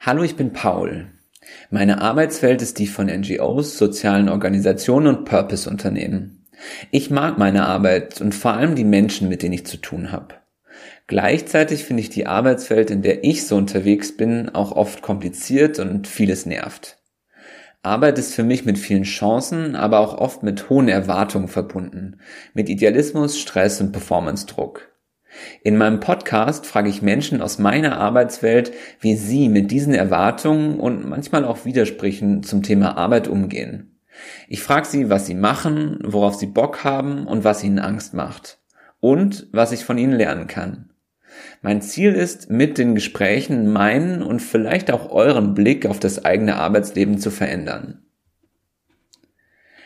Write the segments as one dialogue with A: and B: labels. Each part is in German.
A: Hallo, ich bin Paul. Meine Arbeitswelt ist die von NGOs, sozialen Organisationen und Purpose-Unternehmen. Ich mag meine Arbeit und vor allem die Menschen, mit denen ich zu tun habe. Gleichzeitig finde ich die Arbeitswelt, in der ich so unterwegs bin, auch oft kompliziert und vieles nervt. Arbeit ist für mich mit vielen Chancen, aber auch oft mit hohen Erwartungen verbunden, mit Idealismus, Stress und Performance-Druck. In meinem Podcast frage ich Menschen aus meiner Arbeitswelt, wie sie mit diesen Erwartungen und manchmal auch Widersprüchen zum Thema Arbeit umgehen. Ich frage sie, was sie machen, worauf sie Bock haben und was ihnen Angst macht. Und was ich von ihnen lernen kann. Mein Ziel ist, mit den Gesprächen meinen und vielleicht auch euren Blick auf das eigene Arbeitsleben zu verändern.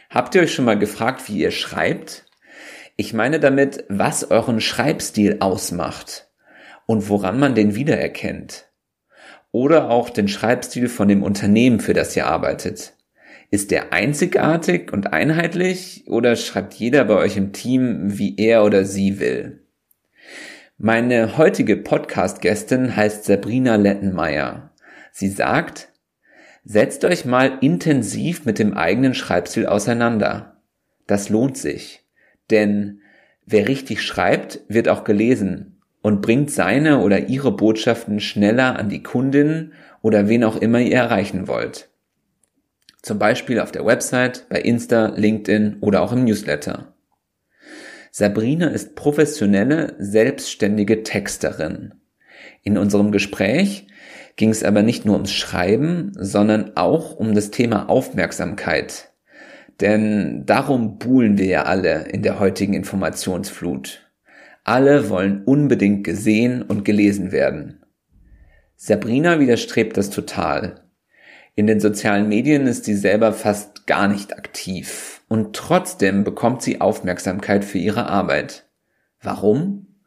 A: Habt ihr euch schon mal gefragt, wie ihr schreibt? Ich meine damit, was euren Schreibstil ausmacht und woran man den wiedererkennt. Oder auch den Schreibstil von dem Unternehmen, für das ihr arbeitet. Ist der einzigartig und einheitlich oder schreibt jeder bei euch im Team, wie er oder sie will? Meine heutige Podcast-Gästin heißt Sabrina Lettenmeier. Sie sagt, setzt euch mal intensiv mit dem eigenen Schreibstil auseinander. Das lohnt sich. Denn wer richtig schreibt, wird auch gelesen und bringt seine oder ihre Botschaften schneller an die Kundin oder wen auch immer ihr erreichen wollt. Zum Beispiel auf der Website, bei Insta, LinkedIn oder auch im Newsletter. Sabrina ist professionelle, selbstständige Texterin. In unserem Gespräch ging es aber nicht nur ums Schreiben, sondern auch um das Thema Aufmerksamkeit. Denn darum buhlen wir ja alle in der heutigen Informationsflut. Alle wollen unbedingt gesehen und gelesen werden. Sabrina widerstrebt das total. In den sozialen Medien ist sie selber fast gar nicht aktiv und trotzdem bekommt sie Aufmerksamkeit für ihre Arbeit. Warum?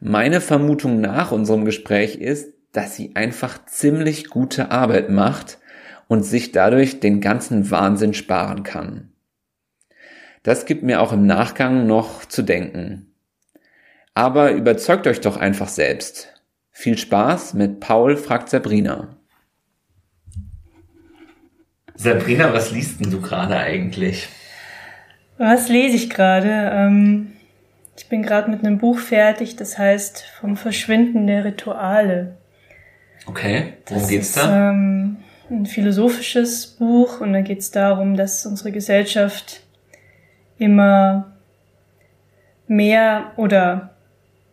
A: Meine Vermutung nach unserem Gespräch ist, dass sie einfach ziemlich gute Arbeit macht und sich dadurch den ganzen Wahnsinn sparen kann. Das gibt mir auch im Nachgang noch zu denken. Aber überzeugt euch doch einfach selbst. Viel Spaß mit Paul fragt Sabrina. Sabrina, was liest denn du gerade eigentlich?
B: Was lese ich gerade? Ähm, ich bin gerade mit einem Buch fertig, das heißt Vom Verschwinden der Rituale.
A: Okay, worum das geht's da?
B: ähm, ein philosophisches Buch und da geht es darum, dass unsere Gesellschaft immer mehr oder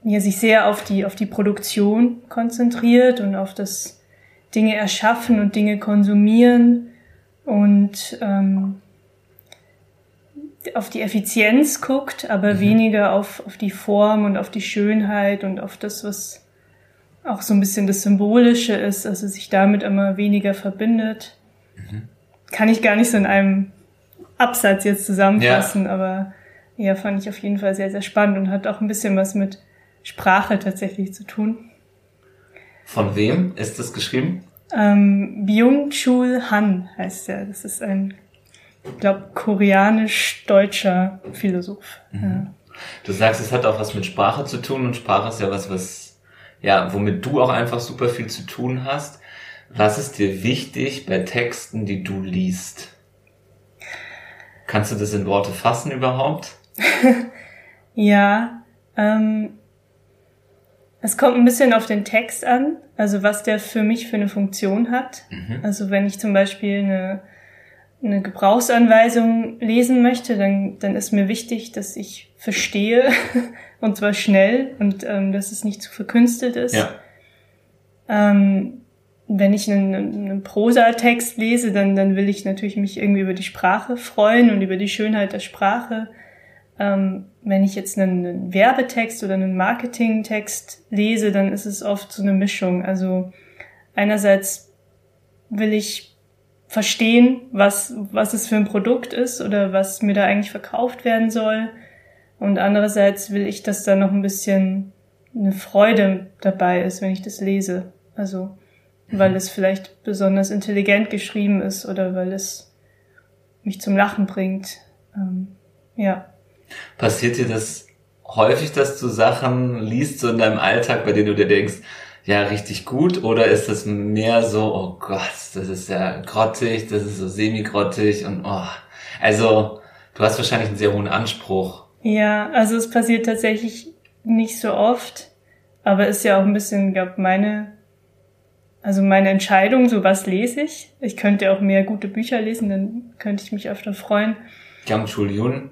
B: ja, sich sehr auf die, auf die Produktion konzentriert und auf das Dinge erschaffen und Dinge konsumieren und ähm, auf die Effizienz guckt, aber mhm. weniger auf, auf die Form und auf die Schönheit und auf das, was auch so ein bisschen das Symbolische ist, also sich damit immer weniger verbindet. Mhm. Kann ich gar nicht so in einem Absatz jetzt zusammenfassen, ja. aber ja, fand ich auf jeden Fall sehr, sehr spannend und hat auch ein bisschen was mit Sprache tatsächlich zu tun.
A: Von wem ist das geschrieben?
B: Ähm, Byung-Chul Han heißt er. Das ist ein, ich glaube, koreanisch-deutscher Philosoph. Mhm. Ja.
A: Du sagst, es hat auch was mit Sprache zu tun und Sprache ist ja was, was ja, womit du auch einfach super viel zu tun hast. Was ist dir wichtig bei Texten, die du liest? Kannst du das in Worte fassen überhaupt?
B: ja, ähm, es kommt ein bisschen auf den Text an, also was der für mich für eine Funktion hat. Mhm. Also wenn ich zum Beispiel eine, eine Gebrauchsanweisung lesen möchte, dann, dann ist mir wichtig, dass ich verstehe, und zwar schnell und ähm, dass es nicht zu verkünstelt ist. Ja. Ähm, wenn ich einen, einen Prosatext lese, dann, dann will ich natürlich mich irgendwie über die Sprache freuen und über die Schönheit der Sprache. Ähm, wenn ich jetzt einen, einen Werbetext oder einen Marketingtext lese, dann ist es oft so eine Mischung. Also einerseits will ich verstehen, was, was es für ein Produkt ist oder was mir da eigentlich verkauft werden soll. Und andererseits will ich, dass da noch ein bisschen eine Freude dabei ist, wenn ich das lese. Also, weil es vielleicht besonders intelligent geschrieben ist oder weil es mich zum Lachen bringt. Ähm, ja.
A: Passiert dir das häufig, dass du Sachen liest so in deinem Alltag, bei denen du dir denkst, ja, richtig gut oder ist es mehr so, oh Gott, das ist ja grottig, das ist so semi-grottig und oh, also du hast wahrscheinlich einen sehr hohen Anspruch.
B: Ja, also es passiert tatsächlich nicht so oft, aber ist ja auch ein bisschen, glaube meine, also meine Entscheidung, so was lese ich. Ich könnte auch mehr gute Bücher lesen, dann könnte ich mich öfter freuen.
A: Yang Chul Yun,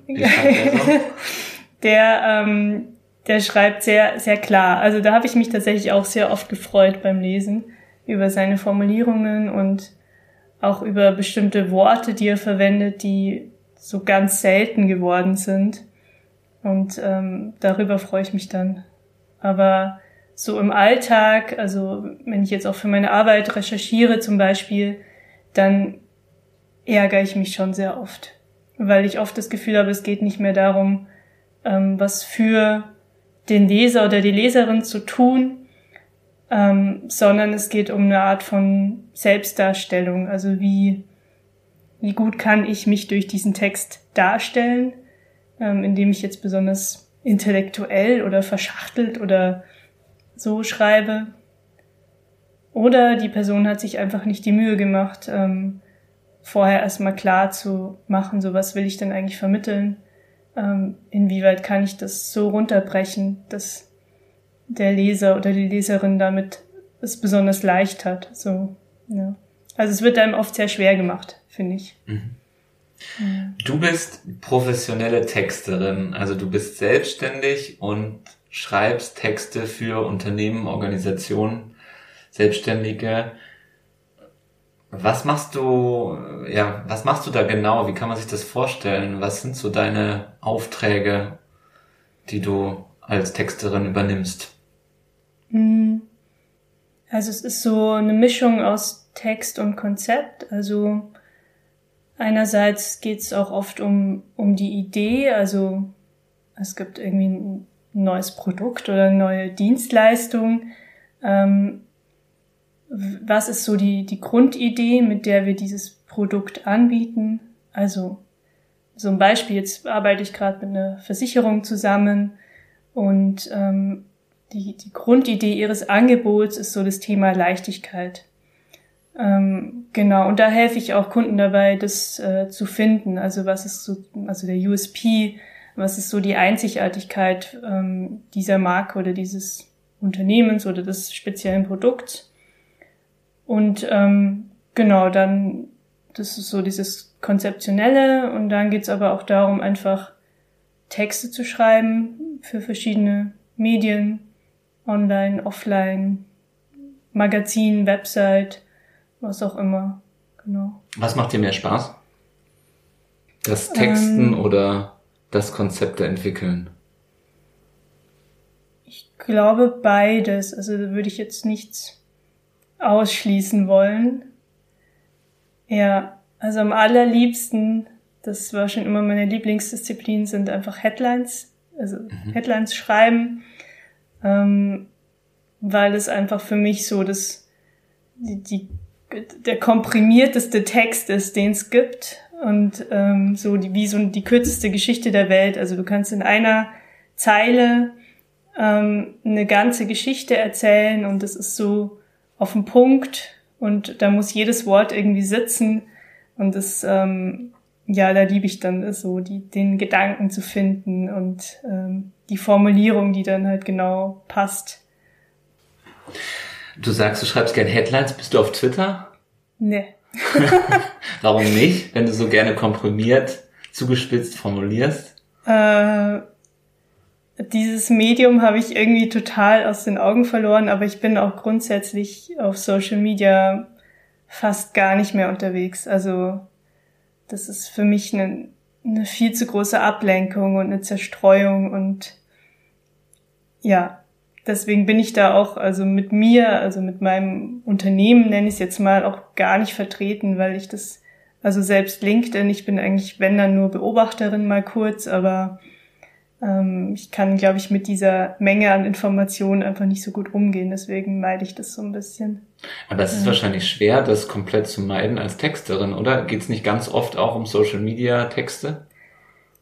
B: der, ähm, der schreibt sehr, sehr klar. Also da habe ich mich tatsächlich auch sehr oft gefreut beim Lesen über seine Formulierungen und auch über bestimmte Worte, die er verwendet, die so ganz selten geworden sind. Und ähm, darüber freue ich mich dann. Aber so im Alltag, also wenn ich jetzt auch für meine Arbeit recherchiere zum Beispiel, dann ärgere ich mich schon sehr oft, weil ich oft das Gefühl habe, es geht nicht mehr darum, ähm, was für den Leser oder die Leserin zu tun, ähm, sondern es geht um eine Art von Selbstdarstellung. Also wie, wie gut kann ich mich durch diesen Text darstellen, ähm, indem ich jetzt besonders intellektuell oder verschachtelt oder so schreibe. Oder die Person hat sich einfach nicht die Mühe gemacht, ähm, vorher erstmal klar zu machen, so was will ich denn eigentlich vermitteln ähm, inwieweit kann ich das so runterbrechen, dass der Leser oder die Leserin damit es besonders leicht hat. So, ja. Also es wird einem oft sehr schwer gemacht, finde ich. Mhm.
A: Du bist professionelle Texterin, also du bist selbstständig und schreibst Texte für Unternehmen, Organisationen, Selbstständige. Was machst du, ja, was machst du da genau? Wie kann man sich das vorstellen? Was sind so deine Aufträge, die du als Texterin übernimmst?
B: Hm. Also es ist so eine Mischung aus Text und Konzept. Also einerseits geht es auch oft um, um die Idee, also es gibt irgendwie ein neues Produkt oder eine neue Dienstleistung. Ähm, was ist so die, die Grundidee, mit der wir dieses Produkt anbieten? Also so ein Beispiel, jetzt arbeite ich gerade mit einer Versicherung zusammen und ähm, die, die Grundidee ihres Angebots ist so das Thema Leichtigkeit. Ähm, genau, und da helfe ich auch Kunden dabei, das äh, zu finden. Also was ist so, also der USP, was ist so die Einzigartigkeit ähm, dieser Marke oder dieses Unternehmens oder des speziellen Produkts. Und ähm, genau, dann, das ist so dieses Konzeptionelle und dann geht's aber auch darum, einfach Texte zu schreiben für verschiedene Medien, online, offline, Magazin, Website, was auch immer. Genau.
A: Was macht dir mehr Spaß? Das Texten ähm, oder das Konzepte entwickeln?
B: Ich glaube beides. Also da würde ich jetzt nichts ausschließen wollen. Ja, also am allerliebsten, das war schon immer meine Lieblingsdisziplin, sind einfach Headlines, also mhm. Headlines schreiben, ähm, weil es einfach für mich so das, die, die, der komprimierteste Text ist, den es gibt und ähm, so die, wie so die kürzeste Geschichte der Welt. Also du kannst in einer Zeile ähm, eine ganze Geschichte erzählen und es ist so auf den Punkt und da muss jedes Wort irgendwie sitzen und das, ähm, ja, da liebe ich dann so, die, den Gedanken zu finden und ähm, die Formulierung, die dann halt genau passt.
A: Du sagst, du schreibst gerne Headlines. Bist du auf Twitter?
B: Nee.
A: Warum nicht, wenn du so gerne komprimiert, zugespitzt formulierst?
B: Äh, dieses Medium habe ich irgendwie total aus den Augen verloren, aber ich bin auch grundsätzlich auf Social Media fast gar nicht mehr unterwegs. Also das ist für mich eine, eine viel zu große Ablenkung und eine Zerstreuung und ja, deswegen bin ich da auch, also mit mir, also mit meinem Unternehmen nenne ich es jetzt mal auch gar nicht vertreten, weil ich das, also selbst LinkedIn, ich bin eigentlich, wenn dann nur Beobachterin mal kurz, aber ähm, ich kann, glaube ich, mit dieser Menge an Informationen einfach nicht so gut umgehen. Deswegen meide ich das so ein bisschen.
A: Aber das ist ja. wahrscheinlich schwer, das komplett zu meiden als Texterin, oder? Geht es nicht ganz oft auch um Social Media Texte?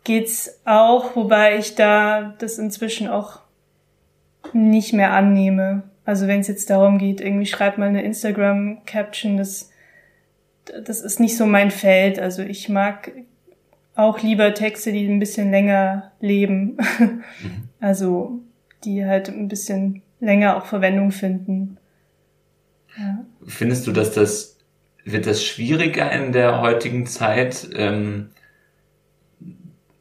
B: Geht's auch, wobei ich da das inzwischen auch nicht mehr annehme. Also wenn es jetzt darum geht, irgendwie schreibt mal eine Instagram-Caption, das, das ist nicht so mein Feld. Also ich mag auch lieber Texte, die ein bisschen länger leben. Mhm. Also die halt ein bisschen länger auch Verwendung finden.
A: Ja. Findest du, dass das wird das schwieriger in der heutigen Zeit, ähm,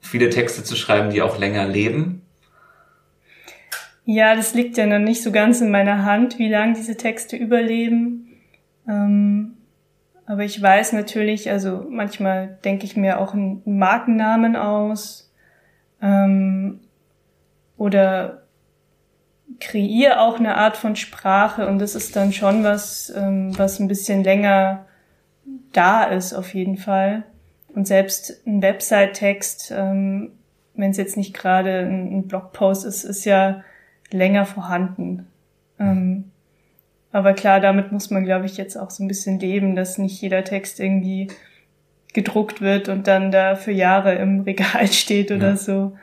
A: viele Texte zu schreiben, die auch länger leben?
B: Ja, das liegt ja noch nicht so ganz in meiner Hand, wie lange diese Texte überleben. Ähm, aber ich weiß natürlich, also manchmal denke ich mir auch einen Markennamen aus ähm, oder kreiere auch eine Art von Sprache und das ist dann schon was, ähm, was ein bisschen länger da ist auf jeden Fall. Und selbst ein Website-Text, ähm, wenn es jetzt nicht gerade ein, ein, Blogpost ist, ist ja länger vorhanden. Ähm, aber klar, damit muss man, glaube ich, jetzt auch so ein bisschen leben, dass nicht jeder Text irgendwie gedruckt wird und dann da für Jahre im Regal steht oder ja. so.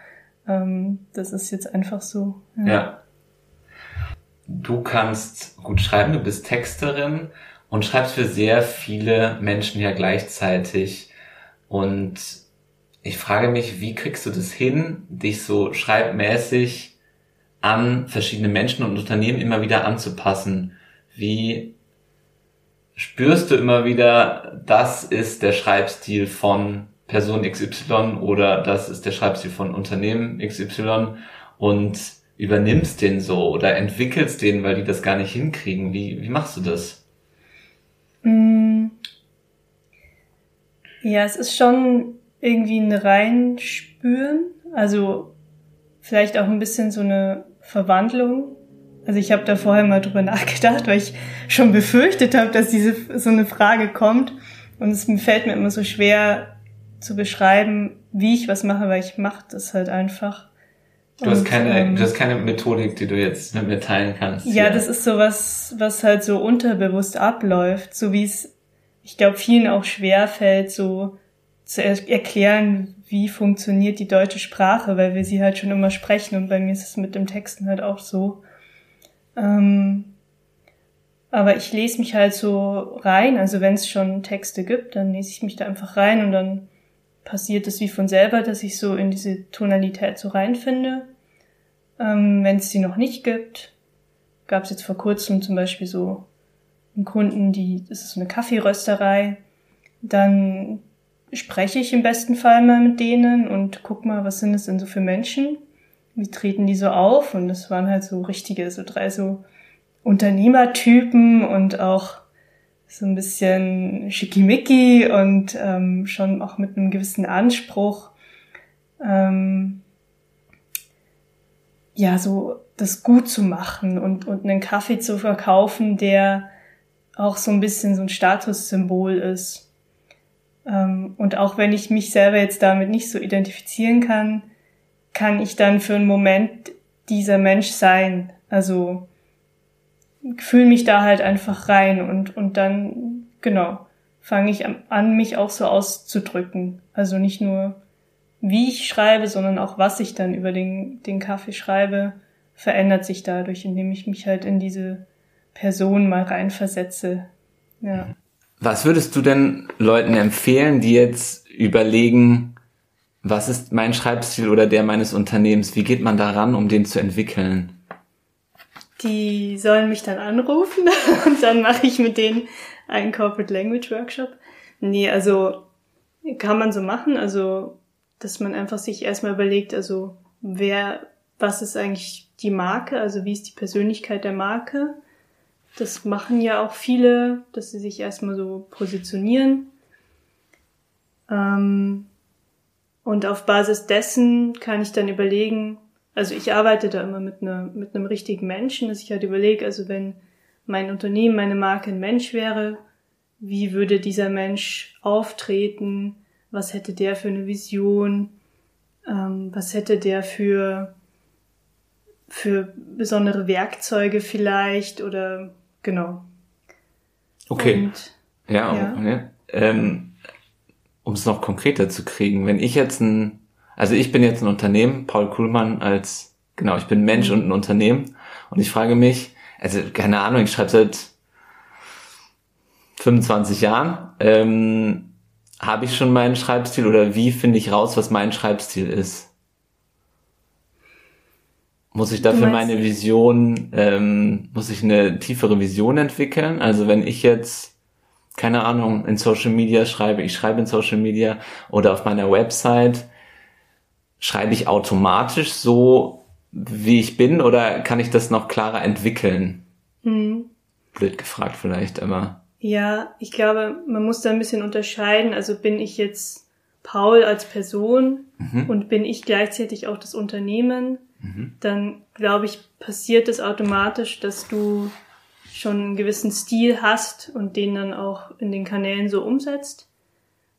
B: Ähm, das ist jetzt einfach so.
A: Ja. ja. Du kannst gut schreiben, du bist Texterin und schreibst für sehr viele Menschen ja gleichzeitig. Und ich frage mich, wie kriegst du das hin, dich so schreibmäßig an verschiedene Menschen und Unternehmen immer wieder anzupassen? Wie spürst du immer wieder, das ist der Schreibstil von Person XY oder das ist der Schreibstil von Unternehmen XY und übernimmst den so oder entwickelst den, weil die das gar nicht hinkriegen. Wie, wie machst du das?
B: Mm. Ja, es ist schon irgendwie ein Reinspüren. Also vielleicht auch ein bisschen so eine Verwandlung. Also ich habe da vorher mal drüber nachgedacht, weil ich schon befürchtet habe, dass diese so eine Frage kommt. Und es fällt mir immer so schwer zu beschreiben, wie ich was mache, weil ich mache das halt einfach.
A: Du hast keine, ähm, du hast keine Methodik, die du jetzt mit mir teilen kannst.
B: Ja, hier. das ist so was, was halt so unterbewusst abläuft, so wie es, ich glaube, vielen auch schwer fällt, so zu er erklären, wie funktioniert die deutsche Sprache, weil wir sie halt schon immer sprechen und bei mir ist es mit dem Texten halt auch so. Ähm, aber ich lese mich halt so rein, also wenn es schon Texte gibt, dann lese ich mich da einfach rein und dann passiert es wie von selber, dass ich so in diese Tonalität so reinfinde. Ähm, Wenn es die noch nicht gibt, gab es jetzt vor kurzem zum Beispiel so einen Kunden, die, das ist so eine Kaffeerösterei, dann spreche ich im besten Fall mal mit denen und guck mal, was sind es denn so für Menschen? Wie treten die so auf? Und das waren halt so richtige, so drei so Unternehmertypen und auch so ein bisschen schickimicki und ähm, schon auch mit einem gewissen Anspruch. Ähm, ja, so das gut zu machen und, und einen Kaffee zu verkaufen, der auch so ein bisschen so ein Statussymbol ist. Ähm, und auch wenn ich mich selber jetzt damit nicht so identifizieren kann, kann ich dann für einen Moment dieser Mensch sein. Also fühle mich da halt einfach rein und, und dann, genau, fange ich an, mich auch so auszudrücken. Also nicht nur, wie ich schreibe, sondern auch, was ich dann über den, den Kaffee schreibe, verändert sich dadurch, indem ich mich halt in diese Person mal reinversetze. Ja.
A: Was würdest du denn Leuten empfehlen, die jetzt überlegen, was ist mein Schreibstil oder der meines Unternehmens? Wie geht man daran, um den zu entwickeln?
B: Die sollen mich dann anrufen und dann mache ich mit denen einen Corporate Language Workshop. Nee, also kann man so machen, also dass man einfach sich erstmal überlegt, also wer, was ist eigentlich die Marke, also wie ist die Persönlichkeit der Marke. Das machen ja auch viele, dass sie sich erstmal so positionieren. Ähm, und auf Basis dessen kann ich dann überlegen, also ich arbeite da immer mit, einer, mit einem richtigen Menschen, dass ich halt überlege, also wenn mein Unternehmen, meine Marke ein Mensch wäre, wie würde dieser Mensch auftreten, was hätte der für eine Vision, ähm, was hätte der für, für besondere Werkzeuge vielleicht oder genau.
A: Okay. Und, ja, ja. Okay. Ähm, um es noch konkreter zu kriegen, wenn ich jetzt ein also ich bin jetzt ein Unternehmen, Paul Kuhlmann als, genau, ich bin Mensch und ein Unternehmen. Und ich frage mich, also keine Ahnung, ich schreibe seit 25 Jahren. Ähm, Habe ich schon meinen Schreibstil oder wie finde ich raus, was mein Schreibstil ist? Muss ich dafür meine Vision, ähm, muss ich eine tiefere Vision entwickeln? Also wenn ich jetzt, keine Ahnung, in Social Media schreibe, ich schreibe in Social Media oder auf meiner Website, schreibe ich automatisch so, wie ich bin oder kann ich das noch klarer entwickeln? Mhm. Blöd gefragt vielleicht, aber.
B: Ja, ich glaube, man muss da ein bisschen unterscheiden. Also bin ich jetzt Paul als Person mhm. und bin ich gleichzeitig auch das Unternehmen, mhm. dann glaube ich, passiert es automatisch, dass du schon einen gewissen Stil hast und den dann auch in den Kanälen so umsetzt.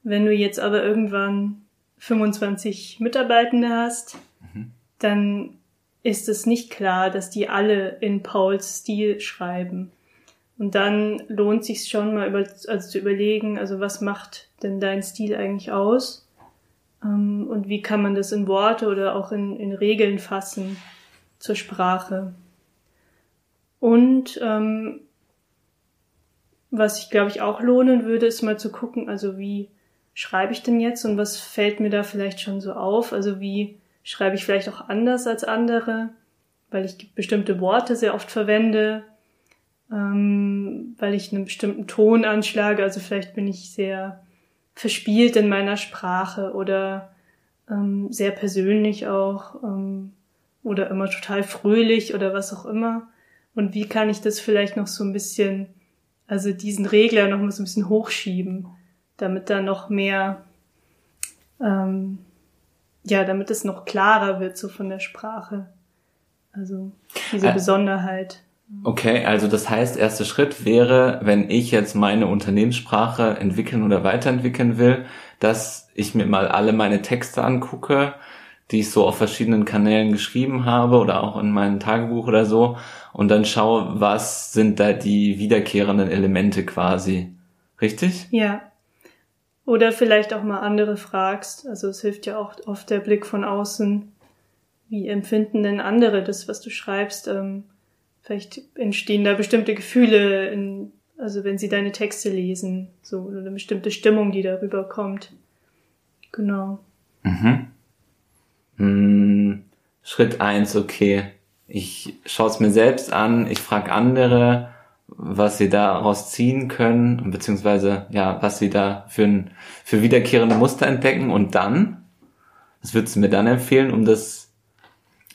B: Wenn du jetzt aber irgendwann 25 Mitarbeitende hast, mhm. dann ist es nicht klar, dass die alle in Pauls Stil schreiben. Und dann lohnt sich schon mal über, also zu überlegen, also was macht denn dein Stil eigentlich aus? Ähm, und wie kann man das in Worte oder auch in, in Regeln fassen zur Sprache? Und ähm, was ich glaube ich auch lohnen würde, ist mal zu gucken, also wie schreibe ich denn jetzt und was fällt mir da vielleicht schon so auf? Also wie schreibe ich vielleicht auch anders als andere, weil ich bestimmte Worte sehr oft verwende, ähm, weil ich einen bestimmten Ton anschlage. Also vielleicht bin ich sehr verspielt in meiner Sprache oder ähm, sehr persönlich auch ähm, oder immer total fröhlich oder was auch immer. Und wie kann ich das vielleicht noch so ein bisschen, also diesen Regler noch mal so ein bisschen hochschieben? damit da noch mehr, ähm, ja, damit es noch klarer wird so von der Sprache. Also diese äh, Besonderheit.
A: Okay, also das heißt, erster Schritt wäre, wenn ich jetzt meine Unternehmenssprache entwickeln oder weiterentwickeln will, dass ich mir mal alle meine Texte angucke, die ich so auf verschiedenen Kanälen geschrieben habe oder auch in meinem Tagebuch oder so und dann schaue, was sind da die wiederkehrenden Elemente quasi. Richtig?
B: Ja. Oder vielleicht auch mal andere fragst. Also es hilft ja auch oft der Blick von außen. Wie empfinden denn andere das, was du schreibst? Ähm, vielleicht entstehen da bestimmte Gefühle, in, also wenn sie deine Texte lesen, so oder eine bestimmte Stimmung, die darüber kommt. Genau.
A: Mhm. Hm, Schritt eins, okay. Ich schaue es mir selbst an, ich frage andere, was sie daraus ziehen können, beziehungsweise ja, was sie da für, ein, für wiederkehrende Muster entdecken und dann, was würdest du mir dann empfehlen, um das,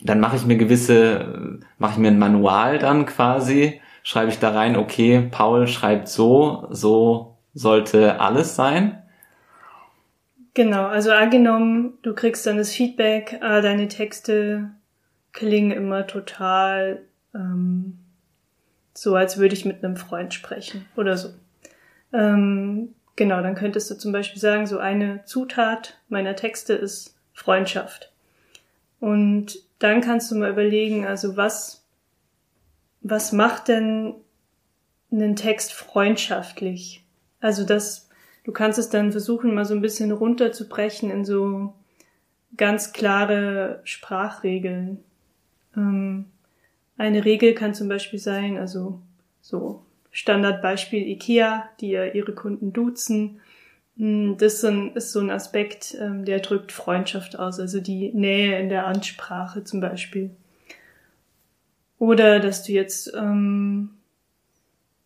A: dann mache ich mir gewisse, mache ich mir ein Manual dann quasi, schreibe ich da rein, okay, Paul schreibt so, so sollte alles sein.
B: Genau, also angenommen, du kriegst dann das Feedback, ah, deine Texte klingen immer total ähm, so als würde ich mit einem Freund sprechen oder so. Ähm, genau, dann könntest du zum Beispiel sagen, so eine Zutat meiner Texte ist Freundschaft. Und dann kannst du mal überlegen, also was, was macht denn einen Text freundschaftlich? Also das, du kannst es dann versuchen, mal so ein bisschen runterzubrechen in so ganz klare Sprachregeln. Ähm, eine Regel kann zum Beispiel sein, also so Standardbeispiel IKEA, die ja ihre Kunden duzen. Hm, das ist so ein Aspekt, ähm, der drückt Freundschaft aus, also die Nähe in der Ansprache zum Beispiel. Oder dass du jetzt ähm,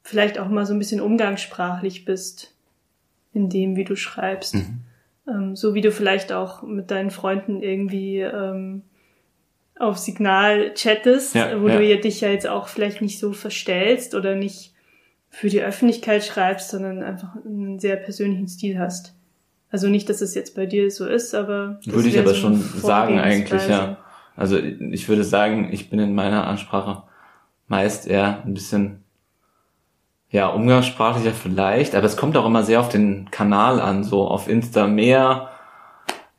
B: vielleicht auch mal so ein bisschen umgangssprachlich bist in dem, wie du schreibst. Mhm. Ähm, so wie du vielleicht auch mit deinen Freunden irgendwie ähm, auf Signal chattest, ja, wo ja. du dich ja jetzt auch vielleicht nicht so verstellst oder nicht für die Öffentlichkeit schreibst, sondern einfach einen sehr persönlichen Stil hast. Also nicht, dass es jetzt bei dir so ist, aber
A: würde ich aber so schon sagen eigentlich, ja. Also ich würde sagen, ich bin in meiner Ansprache meist eher ein bisschen ja umgangssprachlicher vielleicht, aber es kommt auch immer sehr auf den Kanal an, so auf Insta mehr,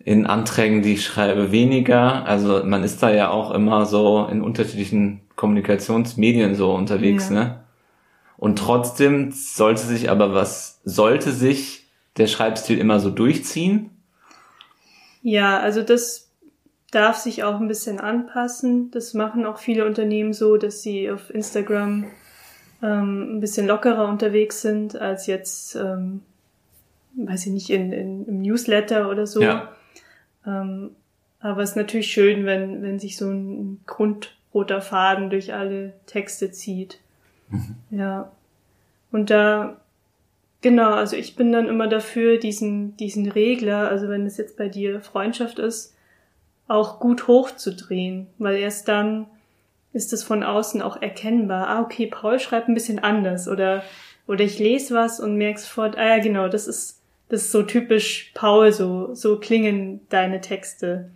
A: in Anträgen, die ich schreibe, weniger. Also man ist da ja auch immer so in unterschiedlichen Kommunikationsmedien so unterwegs, ja. ne? Und trotzdem sollte sich aber was, sollte sich der Schreibstil immer so durchziehen?
B: Ja, also das darf sich auch ein bisschen anpassen. Das machen auch viele Unternehmen so, dass sie auf Instagram ähm, ein bisschen lockerer unterwegs sind als jetzt, ähm, weiß ich nicht, in, in, im Newsletter oder so. Ja. Ähm, aber es ist natürlich schön, wenn, wenn sich so ein grundroter Faden durch alle Texte zieht. Mhm. Ja. Und da, genau, also ich bin dann immer dafür, diesen, diesen Regler, also wenn es jetzt bei dir Freundschaft ist, auch gut hochzudrehen, weil erst dann ist es von außen auch erkennbar. Ah, okay, Paul schreibt ein bisschen anders oder, oder ich lese was und merke sofort, ah ja, genau, das ist, das ist so typisch Paul, so, so klingen deine Texte.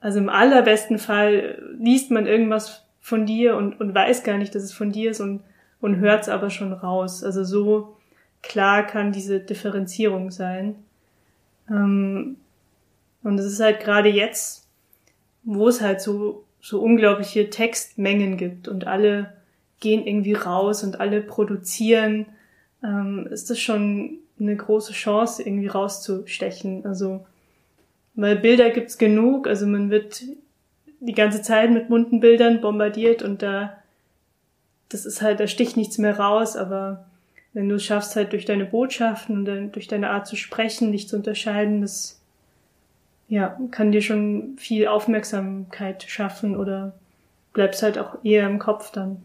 B: Also im allerbesten Fall liest man irgendwas von dir und, und weiß gar nicht, dass es von dir ist und, und hört es aber schon raus. Also so klar kann diese Differenzierung sein. Ähm, und es ist halt gerade jetzt, wo es halt so, so unglaubliche Textmengen gibt und alle gehen irgendwie raus und alle produzieren, ähm, ist das schon eine große Chance, irgendwie rauszustechen. Also weil Bilder gibt's genug, also man wird die ganze Zeit mit bunten Bildern bombardiert und da, das ist halt, da sticht nichts mehr raus, aber wenn du es schaffst, halt durch deine Botschaften und durch deine Art zu sprechen, dich zu unterscheiden, das, ja, kann dir schon viel Aufmerksamkeit schaffen oder bleibst halt auch eher im Kopf dann.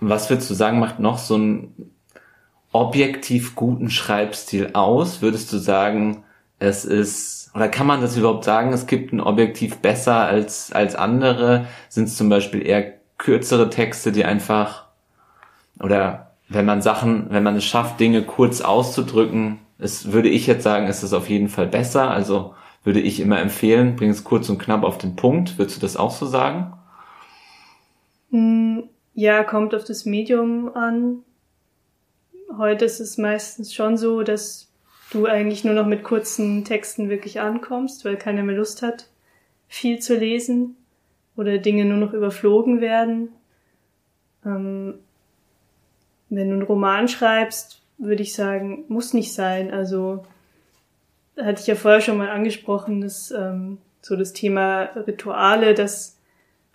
A: Was würdest du sagen, macht noch so ein objektiv guten Schreibstil aus? Würdest du sagen, es ist, oder kann man das überhaupt sagen, es gibt ein objektiv besser als, als andere? Sind es zum Beispiel eher kürzere Texte, die einfach, oder wenn man Sachen, wenn man es schafft, Dinge kurz auszudrücken, es würde ich jetzt sagen, ist es auf jeden Fall besser. Also würde ich immer empfehlen, bring es kurz und knapp auf den Punkt. Würdest du das auch so sagen?
B: Hm, ja, kommt auf das Medium an heute ist es meistens schon so, dass du eigentlich nur noch mit kurzen Texten wirklich ankommst, weil keiner mehr Lust hat, viel zu lesen oder Dinge nur noch überflogen werden. Ähm, wenn du einen Roman schreibst, würde ich sagen, muss nicht sein. Also hatte ich ja vorher schon mal angesprochen, dass ähm, so das Thema Rituale, dass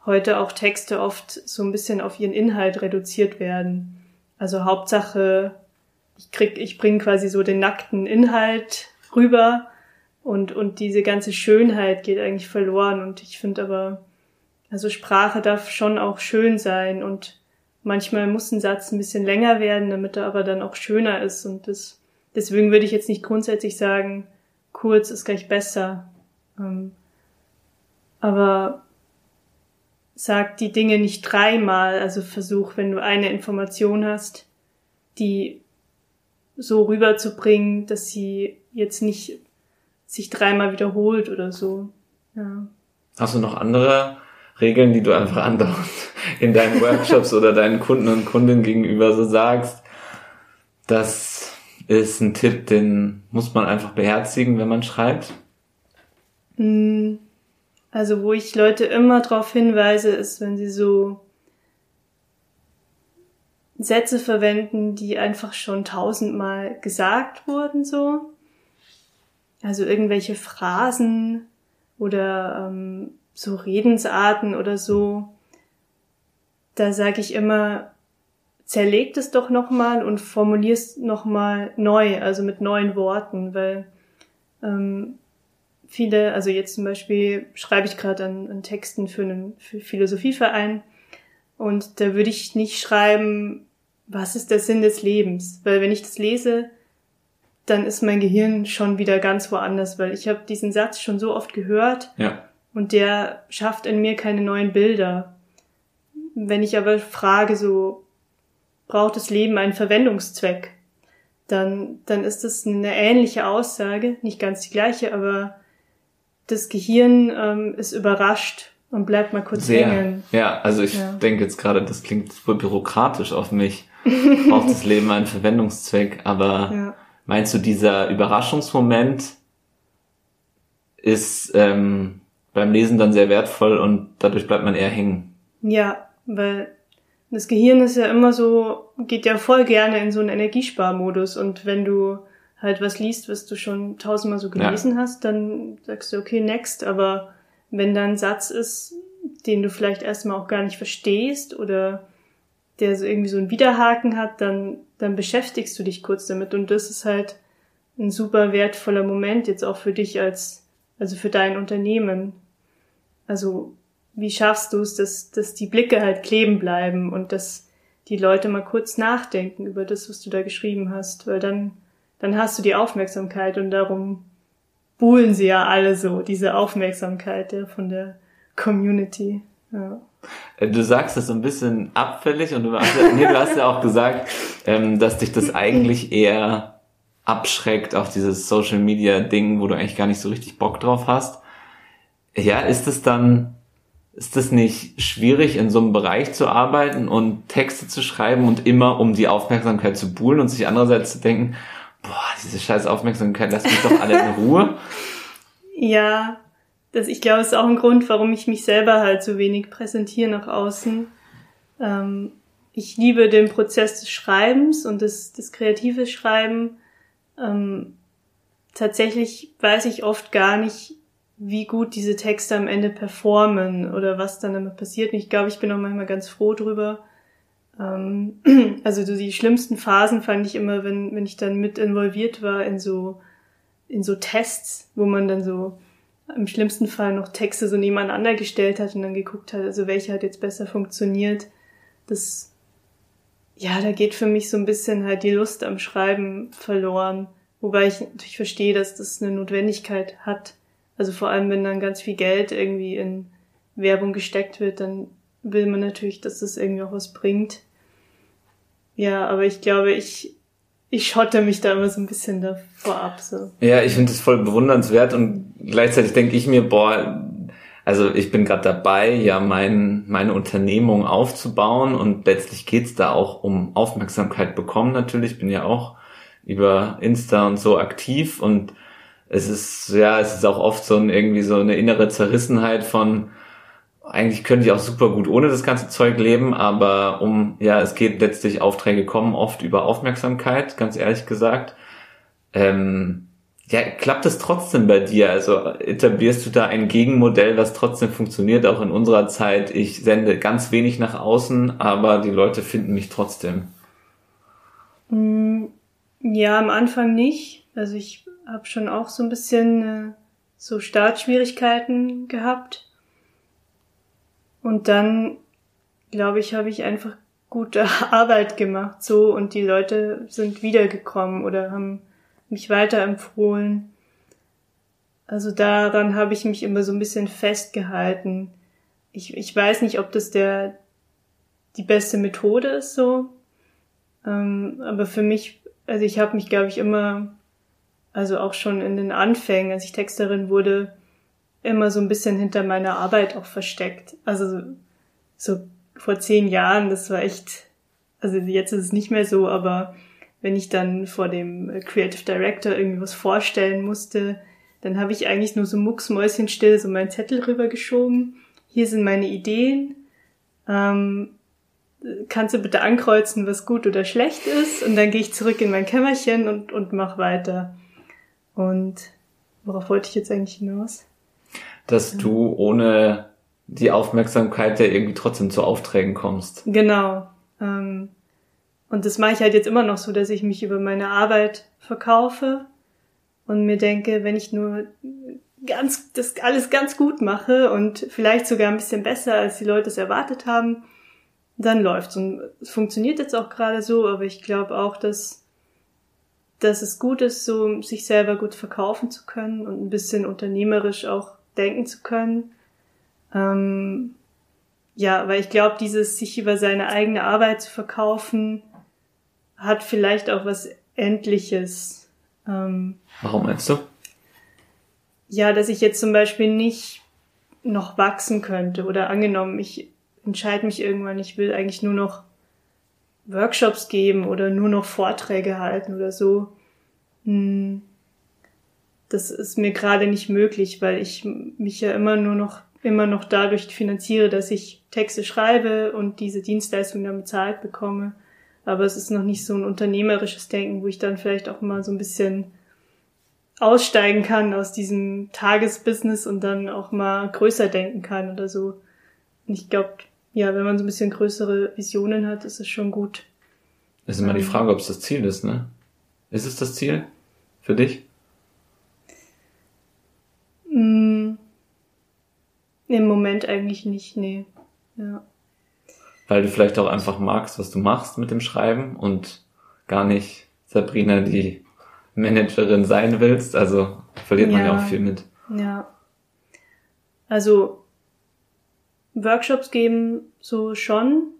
B: heute auch Texte oft so ein bisschen auf ihren Inhalt reduziert werden. Also Hauptsache ich krieg, ich bringe quasi so den nackten Inhalt rüber und, und diese ganze Schönheit geht eigentlich verloren und ich finde aber, also Sprache darf schon auch schön sein und manchmal muss ein Satz ein bisschen länger werden, damit er aber dann auch schöner ist und das, deswegen würde ich jetzt nicht grundsätzlich sagen, kurz ist gleich besser. Ähm, aber sag die Dinge nicht dreimal, also versuch, wenn du eine Information hast, die so rüberzubringen, dass sie jetzt nicht sich dreimal wiederholt oder so. Ja.
A: Hast du noch andere Regeln, die du einfach andauernd in deinen Workshops oder deinen Kunden und Kundinnen gegenüber so sagst? Das ist ein Tipp, den muss man einfach beherzigen, wenn man schreibt.
B: Hm. Also wo ich Leute immer darauf hinweise, ist, wenn sie so Sätze verwenden, die einfach schon tausendmal gesagt wurden, so. Also irgendwelche Phrasen oder ähm, so Redensarten oder so. Da sage ich immer, zerlegt es doch nochmal und formulier es nochmal neu, also mit neuen Worten, weil ähm, viele, also jetzt zum Beispiel schreibe ich gerade an, an Texten für einen für Philosophieverein und da würde ich nicht schreiben, was ist der Sinn des Lebens? Weil wenn ich das lese, dann ist mein Gehirn schon wieder ganz woanders, weil ich habe diesen Satz schon so oft gehört
A: ja.
B: Und der schafft in mir keine neuen Bilder. Wenn ich aber frage, so braucht das Leben einen Verwendungszweck, dann, dann ist das eine ähnliche Aussage, nicht ganz die gleiche, aber das Gehirn ähm, ist überrascht und bleibt mal kurz Sehr. hängen.
A: Ja, also ich ja. denke jetzt gerade, das klingt super bürokratisch auf mich braucht das Leben einen Verwendungszweck. Aber ja. meinst du, dieser Überraschungsmoment ist ähm, beim Lesen dann sehr wertvoll und dadurch bleibt man eher hängen?
B: Ja, weil das Gehirn ist ja immer so, geht ja voll gerne in so einen Energiesparmodus und wenn du halt was liest, was du schon tausendmal so gelesen ja. hast, dann sagst du, okay, next. Aber wenn da ein Satz ist, den du vielleicht erstmal auch gar nicht verstehst oder der so irgendwie so einen Widerhaken hat, dann, dann beschäftigst du dich kurz damit. Und das ist halt ein super wertvoller Moment jetzt auch für dich als, also für dein Unternehmen. Also, wie schaffst du es, dass, dass die Blicke halt kleben bleiben und dass die Leute mal kurz nachdenken über das, was du da geschrieben hast, weil dann, dann hast du die Aufmerksamkeit und darum buhlen sie ja alle so, diese Aufmerksamkeit ja, von der Community. Ja.
A: Äh, du sagst das so ein bisschen abfällig und du hast ja, nee, du hast ja auch gesagt, ähm, dass dich das eigentlich eher abschreckt, auch dieses Social Media Ding, wo du eigentlich gar nicht so richtig Bock drauf hast. Ja, ist es dann, ist es nicht schwierig, in so einem Bereich zu arbeiten und Texte zu schreiben und immer um die Aufmerksamkeit zu buhlen und sich andererseits zu denken, boah, diese scheiß Aufmerksamkeit, lass mich doch alle in Ruhe?
B: Ja, das, ich glaube, ist auch ein Grund, warum ich mich selber halt so wenig präsentiere nach außen. Ähm, ich liebe den Prozess des Schreibens und des, des kreative Schreiben. Ähm, tatsächlich weiß ich oft gar nicht, wie gut diese Texte am Ende performen oder was dann damit passiert. Und ich glaube, ich bin auch manchmal ganz froh drüber. Ähm, also so die schlimmsten Phasen fand ich immer, wenn, wenn ich dann mit involviert war in so, in so Tests, wo man dann so im schlimmsten Fall noch Texte so nebeneinander gestellt hat und dann geguckt hat, also welche hat jetzt besser funktioniert. Das, ja, da geht für mich so ein bisschen halt die Lust am Schreiben verloren. Wobei ich natürlich verstehe, dass das eine Notwendigkeit hat. Also vor allem, wenn dann ganz viel Geld irgendwie in Werbung gesteckt wird, dann will man natürlich, dass das irgendwie auch was bringt. Ja, aber ich glaube, ich ich schotte mich da immer so ein bisschen davor ab. So.
A: Ja, ich finde es voll bewundernswert und gleichzeitig denke ich mir, boah, also ich bin gerade dabei, ja mein, meine Unternehmung aufzubauen und letztlich geht's da auch um Aufmerksamkeit bekommen natürlich. Ich bin ja auch über Insta und so aktiv und es ist, ja, es ist auch oft so ein, irgendwie so eine innere Zerrissenheit von, eigentlich könnte ich auch super gut ohne das ganze Zeug leben, aber um, ja, es geht letztlich, Aufträge kommen oft über Aufmerksamkeit, ganz ehrlich gesagt. Ähm, ja, klappt es trotzdem bei dir? Also etablierst du da ein Gegenmodell, was trotzdem funktioniert, auch in unserer Zeit? Ich sende ganz wenig nach außen, aber die Leute finden mich trotzdem.
B: Mm, ja, am Anfang nicht. Also ich habe schon auch so ein bisschen äh, so Startschwierigkeiten gehabt und dann, glaube ich, habe ich einfach gute Arbeit gemacht, so, und die Leute sind wiedergekommen oder haben mich weiterempfohlen. Also daran habe ich mich immer so ein bisschen festgehalten. Ich, ich weiß nicht, ob das der, die beste Methode ist, so. Ähm, aber für mich, also ich habe mich, glaube ich, immer, also auch schon in den Anfängen, als ich Texterin wurde, immer so ein bisschen hinter meiner Arbeit auch versteckt. Also so vor zehn Jahren, das war echt, also jetzt ist es nicht mehr so, aber wenn ich dann vor dem Creative Director irgendwie was vorstellen musste, dann habe ich eigentlich nur so mucksmäuschenstill so meinen Zettel rübergeschoben. Hier sind meine Ideen. Ähm, kannst du bitte ankreuzen, was gut oder schlecht ist? Und dann gehe ich zurück in mein Kämmerchen und, und mach weiter. Und worauf wollte ich jetzt eigentlich hinaus?
A: dass du ohne die Aufmerksamkeit ja irgendwie trotzdem zu Aufträgen kommst.
B: Genau. Ähm, und das mache ich halt jetzt immer noch so, dass ich mich über meine Arbeit verkaufe und mir denke, wenn ich nur ganz, das alles ganz gut mache und vielleicht sogar ein bisschen besser, als die Leute es erwartet haben, dann läuft's. Und es funktioniert jetzt auch gerade so, aber ich glaube auch, dass, dass es gut ist, so sich selber gut verkaufen zu können und ein bisschen unternehmerisch auch denken zu können. Ähm, ja, weil ich glaube, dieses sich über seine eigene Arbeit zu verkaufen, hat vielleicht auch was Endliches.
A: Ähm, Warum meinst du?
B: Ja, dass ich jetzt zum Beispiel nicht noch wachsen könnte oder angenommen, ich entscheide mich irgendwann, ich will eigentlich nur noch Workshops geben oder nur noch Vorträge halten oder so. Hm das ist mir gerade nicht möglich, weil ich mich ja immer nur noch immer noch dadurch finanziere, dass ich Texte schreibe und diese Dienstleistung dann bezahlt bekomme. Aber es ist noch nicht so ein unternehmerisches Denken, wo ich dann vielleicht auch mal so ein bisschen aussteigen kann aus diesem Tagesbusiness und dann auch mal größer denken kann oder so. Und ich glaube, ja, wenn man so ein bisschen größere Visionen hat, ist es schon gut.
A: Ist immer die Frage, ob es das Ziel ist, ne? Ist es das Ziel für dich?
B: Mm, Im Moment eigentlich nicht, nee. Ja.
A: Weil du vielleicht auch einfach magst, was du machst mit dem Schreiben und gar nicht Sabrina die Managerin sein willst. Also verliert man ja auch viel mit.
B: Ja. Also Workshops geben so schon.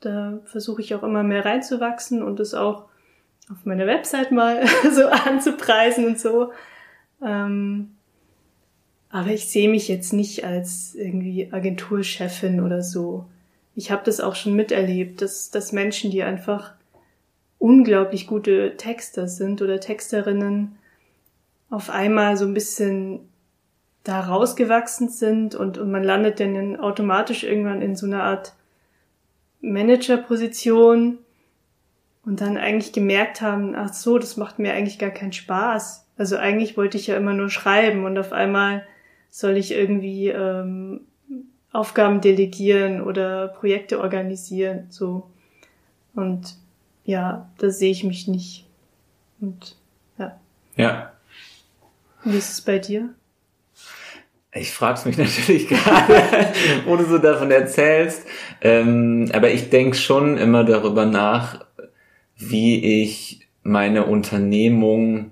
B: Da versuche ich auch immer mehr reinzuwachsen und es auch auf meiner Website mal so anzupreisen und so. Ähm, aber ich sehe mich jetzt nicht als irgendwie Agenturchefin oder so. Ich habe das auch schon miterlebt, dass, dass Menschen, die einfach unglaublich gute Texter sind oder Texterinnen, auf einmal so ein bisschen da rausgewachsen sind und, und man landet dann automatisch irgendwann in so einer Art Managerposition und dann eigentlich gemerkt haben, ach so, das macht mir eigentlich gar keinen Spaß. Also eigentlich wollte ich ja immer nur schreiben und auf einmal soll ich irgendwie ähm, Aufgaben delegieren oder Projekte organisieren, so. Und ja, da sehe ich mich nicht. Und ja.
A: Ja.
B: Wie ist es bei dir?
A: Ich frag's mich natürlich gerade, wo du so davon erzählst. Ähm, aber ich denk schon immer darüber nach, wie ich meine Unternehmung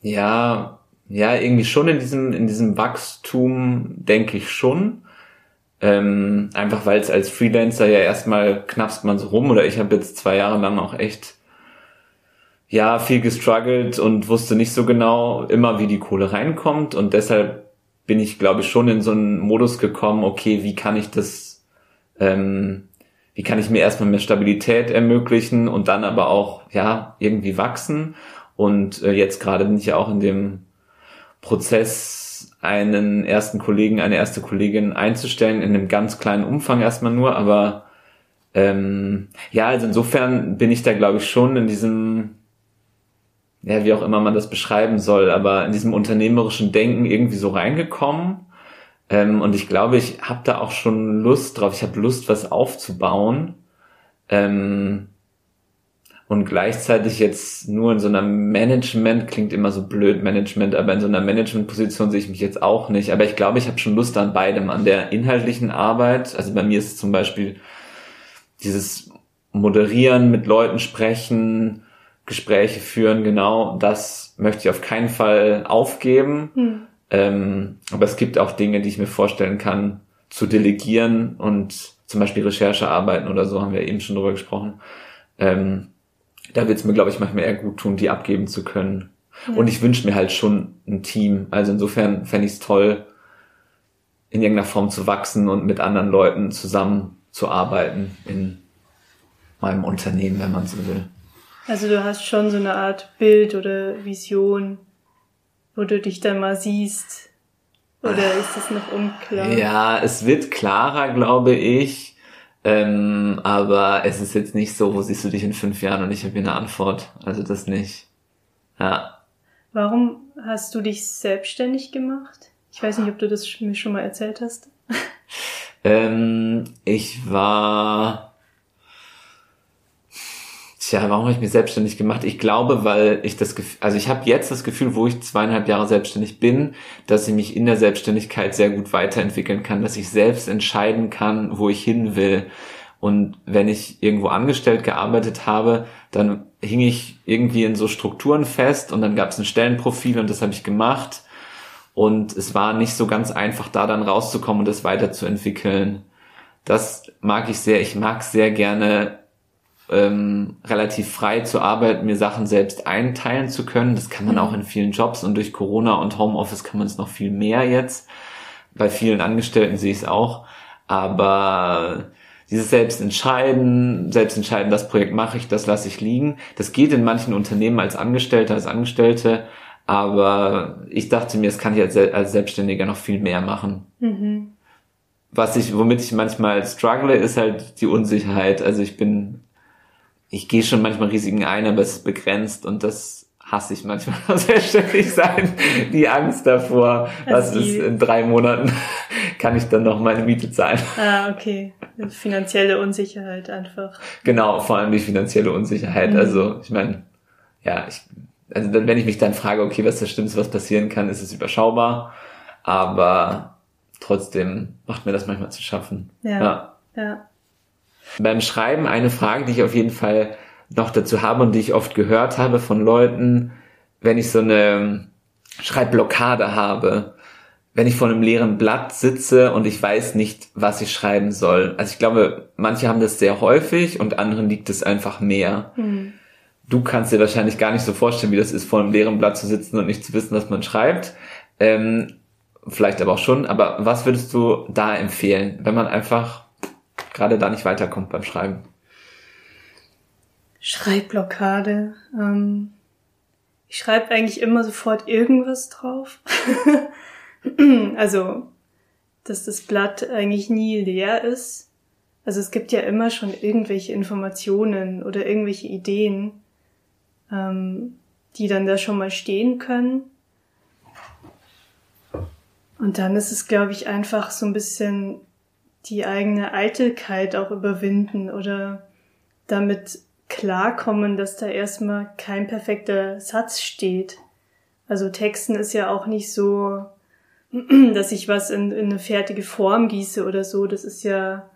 A: ja ja, irgendwie schon in diesem, in diesem Wachstum denke ich schon. Ähm, einfach weil es als Freelancer ja erstmal knappst man so rum oder ich habe jetzt zwei Jahre lang auch echt ja viel gestruggelt und wusste nicht so genau immer, wie die Kohle reinkommt und deshalb bin ich, glaube ich, schon in so einen Modus gekommen, okay, wie kann ich das, ähm, wie kann ich mir erstmal mehr Stabilität ermöglichen und dann aber auch, ja, irgendwie wachsen. Und äh, jetzt gerade bin ich ja auch in dem Prozess, einen ersten Kollegen, eine erste Kollegin einzustellen, in einem ganz kleinen Umfang erstmal nur, aber ähm, ja, also insofern bin ich da, glaube ich, schon in diesem, ja, wie auch immer man das beschreiben soll, aber in diesem unternehmerischen Denken irgendwie so reingekommen. Ähm, und ich glaube, ich habe da auch schon Lust drauf. Ich habe Lust, was aufzubauen. Ähm, und gleichzeitig jetzt nur in so einer Management, klingt immer so blöd Management, aber in so einer Managementposition sehe ich mich jetzt auch nicht. Aber ich glaube, ich habe schon Lust an beidem, an der inhaltlichen Arbeit. Also bei mir ist es zum Beispiel dieses Moderieren, mit Leuten sprechen, Gespräche führen, genau, das möchte ich auf keinen Fall aufgeben. Hm. Ähm, aber es gibt auch Dinge, die ich mir vorstellen kann, zu delegieren und zum Beispiel Recherchearbeiten oder so, haben wir eben schon drüber gesprochen. Ähm, da wird es mir, glaube ich, manchmal eher gut tun, die abgeben zu können. Ja. Und ich wünsche mir halt schon ein Team. Also insofern fände ich es toll, in irgendeiner Form zu wachsen und mit anderen Leuten zusammenzuarbeiten in meinem Unternehmen, wenn man so will.
B: Also du hast schon so eine Art Bild oder Vision, wo du dich dann mal siehst. Oder ist das noch unklar?
A: Ja, es wird klarer, glaube ich. Ähm, aber es ist jetzt nicht so, wo siehst du dich in fünf Jahren und ich habe hier eine Antwort. Also das nicht. Ja.
B: Warum hast du dich selbstständig gemacht? Ich weiß nicht, ob du das mir schon mal erzählt hast.
A: ähm, ich war Tja, warum habe ich mich selbstständig gemacht? Ich glaube, weil ich das Gefühl, also ich habe jetzt das Gefühl, wo ich zweieinhalb Jahre selbstständig bin, dass ich mich in der Selbstständigkeit sehr gut weiterentwickeln kann, dass ich selbst entscheiden kann, wo ich hin will. Und wenn ich irgendwo angestellt gearbeitet habe, dann hing ich irgendwie in so Strukturen fest und dann gab es ein Stellenprofil und das habe ich gemacht. Und es war nicht so ganz einfach, da dann rauszukommen und das weiterzuentwickeln. Das mag ich sehr. Ich mag sehr gerne ähm, relativ frei zu arbeiten, mir Sachen selbst einteilen zu können. Das kann man auch in vielen Jobs und durch Corona und Homeoffice kann man es noch viel mehr jetzt. Bei vielen Angestellten sehe ich es auch. Aber dieses selbst entscheiden, selbst entscheiden, das Projekt mache ich, das lasse ich liegen. Das geht in manchen Unternehmen als Angestellter, als Angestellte. Aber ich dachte mir, das kann ich als, als Selbstständiger noch viel mehr machen. Mhm. Was ich, womit ich manchmal struggle, ist halt die Unsicherheit. Also ich bin ich gehe schon manchmal Risiken ein, aber es ist begrenzt und das hasse ich manchmal selbstständig sein. Die Angst davor, was ist in drei Monaten, kann ich dann noch meine Miete zahlen.
B: Ah, okay. Finanzielle Unsicherheit einfach.
A: Genau, vor allem die finanzielle Unsicherheit. Mhm. Also ich meine, ja, ich, also wenn ich mich dann frage, okay, was das Schlimmste, was passieren kann, ist es überschaubar. Aber trotzdem macht mir das manchmal zu schaffen.
B: Ja. ja. ja.
A: Beim Schreiben eine Frage, die ich auf jeden Fall noch dazu habe und die ich oft gehört habe von Leuten, wenn ich so eine Schreibblockade habe, wenn ich vor einem leeren Blatt sitze und ich weiß nicht, was ich schreiben soll. Also ich glaube, manche haben das sehr häufig und anderen liegt es einfach mehr. Mhm. Du kannst dir wahrscheinlich gar nicht so vorstellen, wie das ist, vor einem leeren Blatt zu sitzen und nicht zu wissen, was man schreibt. Ähm, vielleicht aber auch schon. Aber was würdest du da empfehlen, wenn man einfach gerade da nicht weiterkommt beim Schreiben?
B: Schreibblockade. Ähm, ich schreibe eigentlich immer sofort irgendwas drauf. also, dass das Blatt eigentlich nie leer ist. Also es gibt ja immer schon irgendwelche Informationen oder irgendwelche Ideen, ähm, die dann da schon mal stehen können. Und dann ist es, glaube ich, einfach so ein bisschen die eigene Eitelkeit auch überwinden oder damit klarkommen, dass da erstmal kein perfekter Satz steht. Also Texten ist ja auch nicht so, dass ich was in, in eine fertige Form gieße oder so. Das ist ja,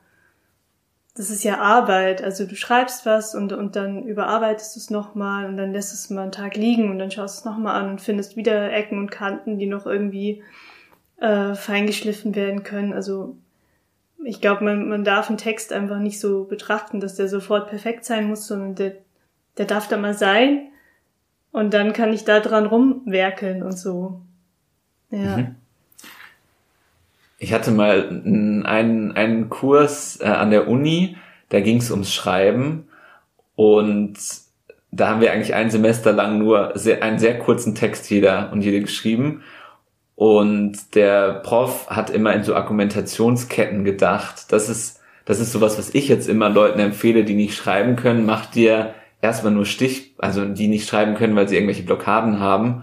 B: das ist ja Arbeit. Also du schreibst was und, und dann überarbeitest du es nochmal und dann lässt es mal einen Tag liegen und dann schaust du es nochmal an und findest wieder Ecken und Kanten, die noch irgendwie äh, feingeschliffen werden können. Also ich glaube, man, man darf einen Text einfach nicht so betrachten, dass der sofort perfekt sein muss, sondern der, der darf da mal sein und dann kann ich da dran rumwerkeln und so. Ja. Mhm.
A: Ich hatte mal einen, einen Kurs äh, an der Uni, da ging es ums Schreiben und da haben wir eigentlich ein Semester lang nur sehr, einen sehr kurzen Text jeder und jede geschrieben und der Prof hat immer in so Argumentationsketten gedacht. Das ist, das ist sowas, was ich jetzt immer Leuten empfehle, die nicht schreiben können. Macht dir erstmal nur Stich, also die nicht schreiben können, weil sie irgendwelche Blockaden haben.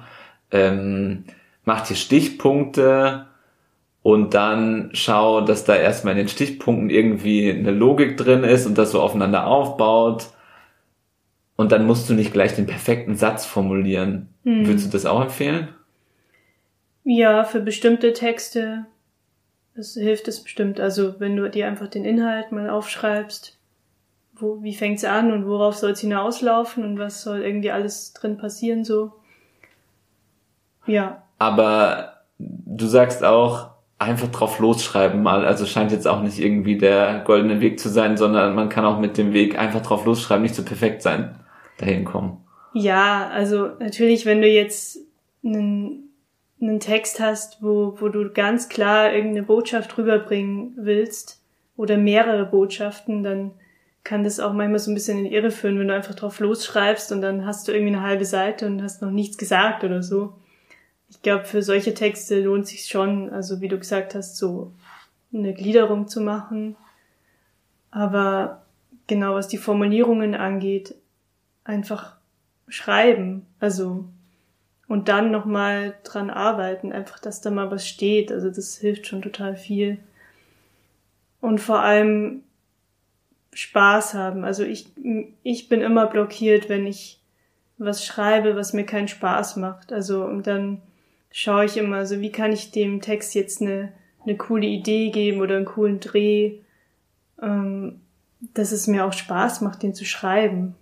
A: Ähm, macht dir Stichpunkte und dann schau, dass da erstmal in den Stichpunkten irgendwie eine Logik drin ist und das so aufeinander aufbaut. Und dann musst du nicht gleich den perfekten Satz formulieren. Hm. Würdest du das auch empfehlen?
B: Ja, für bestimmte Texte das hilft es bestimmt. Also wenn du dir einfach den Inhalt mal aufschreibst, wo, wie fängt's an und worauf soll es hinauslaufen und was soll irgendwie alles drin passieren so. Ja.
A: Aber du sagst auch, einfach drauf losschreiben mal. Also scheint jetzt auch nicht irgendwie der goldene Weg zu sein, sondern man kann auch mit dem Weg einfach drauf losschreiben, nicht so perfekt sein, dahin kommen.
B: Ja, also natürlich, wenn du jetzt einen einen Text hast, wo, wo du ganz klar irgendeine Botschaft rüberbringen willst oder mehrere Botschaften, dann kann das auch manchmal so ein bisschen in Irre führen, wenn du einfach drauf losschreibst und dann hast du irgendwie eine halbe Seite und hast noch nichts gesagt oder so. Ich glaube, für solche Texte lohnt sich schon, also wie du gesagt hast, so eine Gliederung zu machen. Aber genau was die Formulierungen angeht, einfach schreiben. Also und dann nochmal dran arbeiten, einfach, dass da mal was steht. Also das hilft schon total viel. Und vor allem Spaß haben. Also ich, ich bin immer blockiert, wenn ich was schreibe, was mir keinen Spaß macht. Also und dann schaue ich immer, so wie kann ich dem Text jetzt eine, eine coole Idee geben oder einen coolen Dreh, ähm, dass es mir auch Spaß macht, den zu schreiben.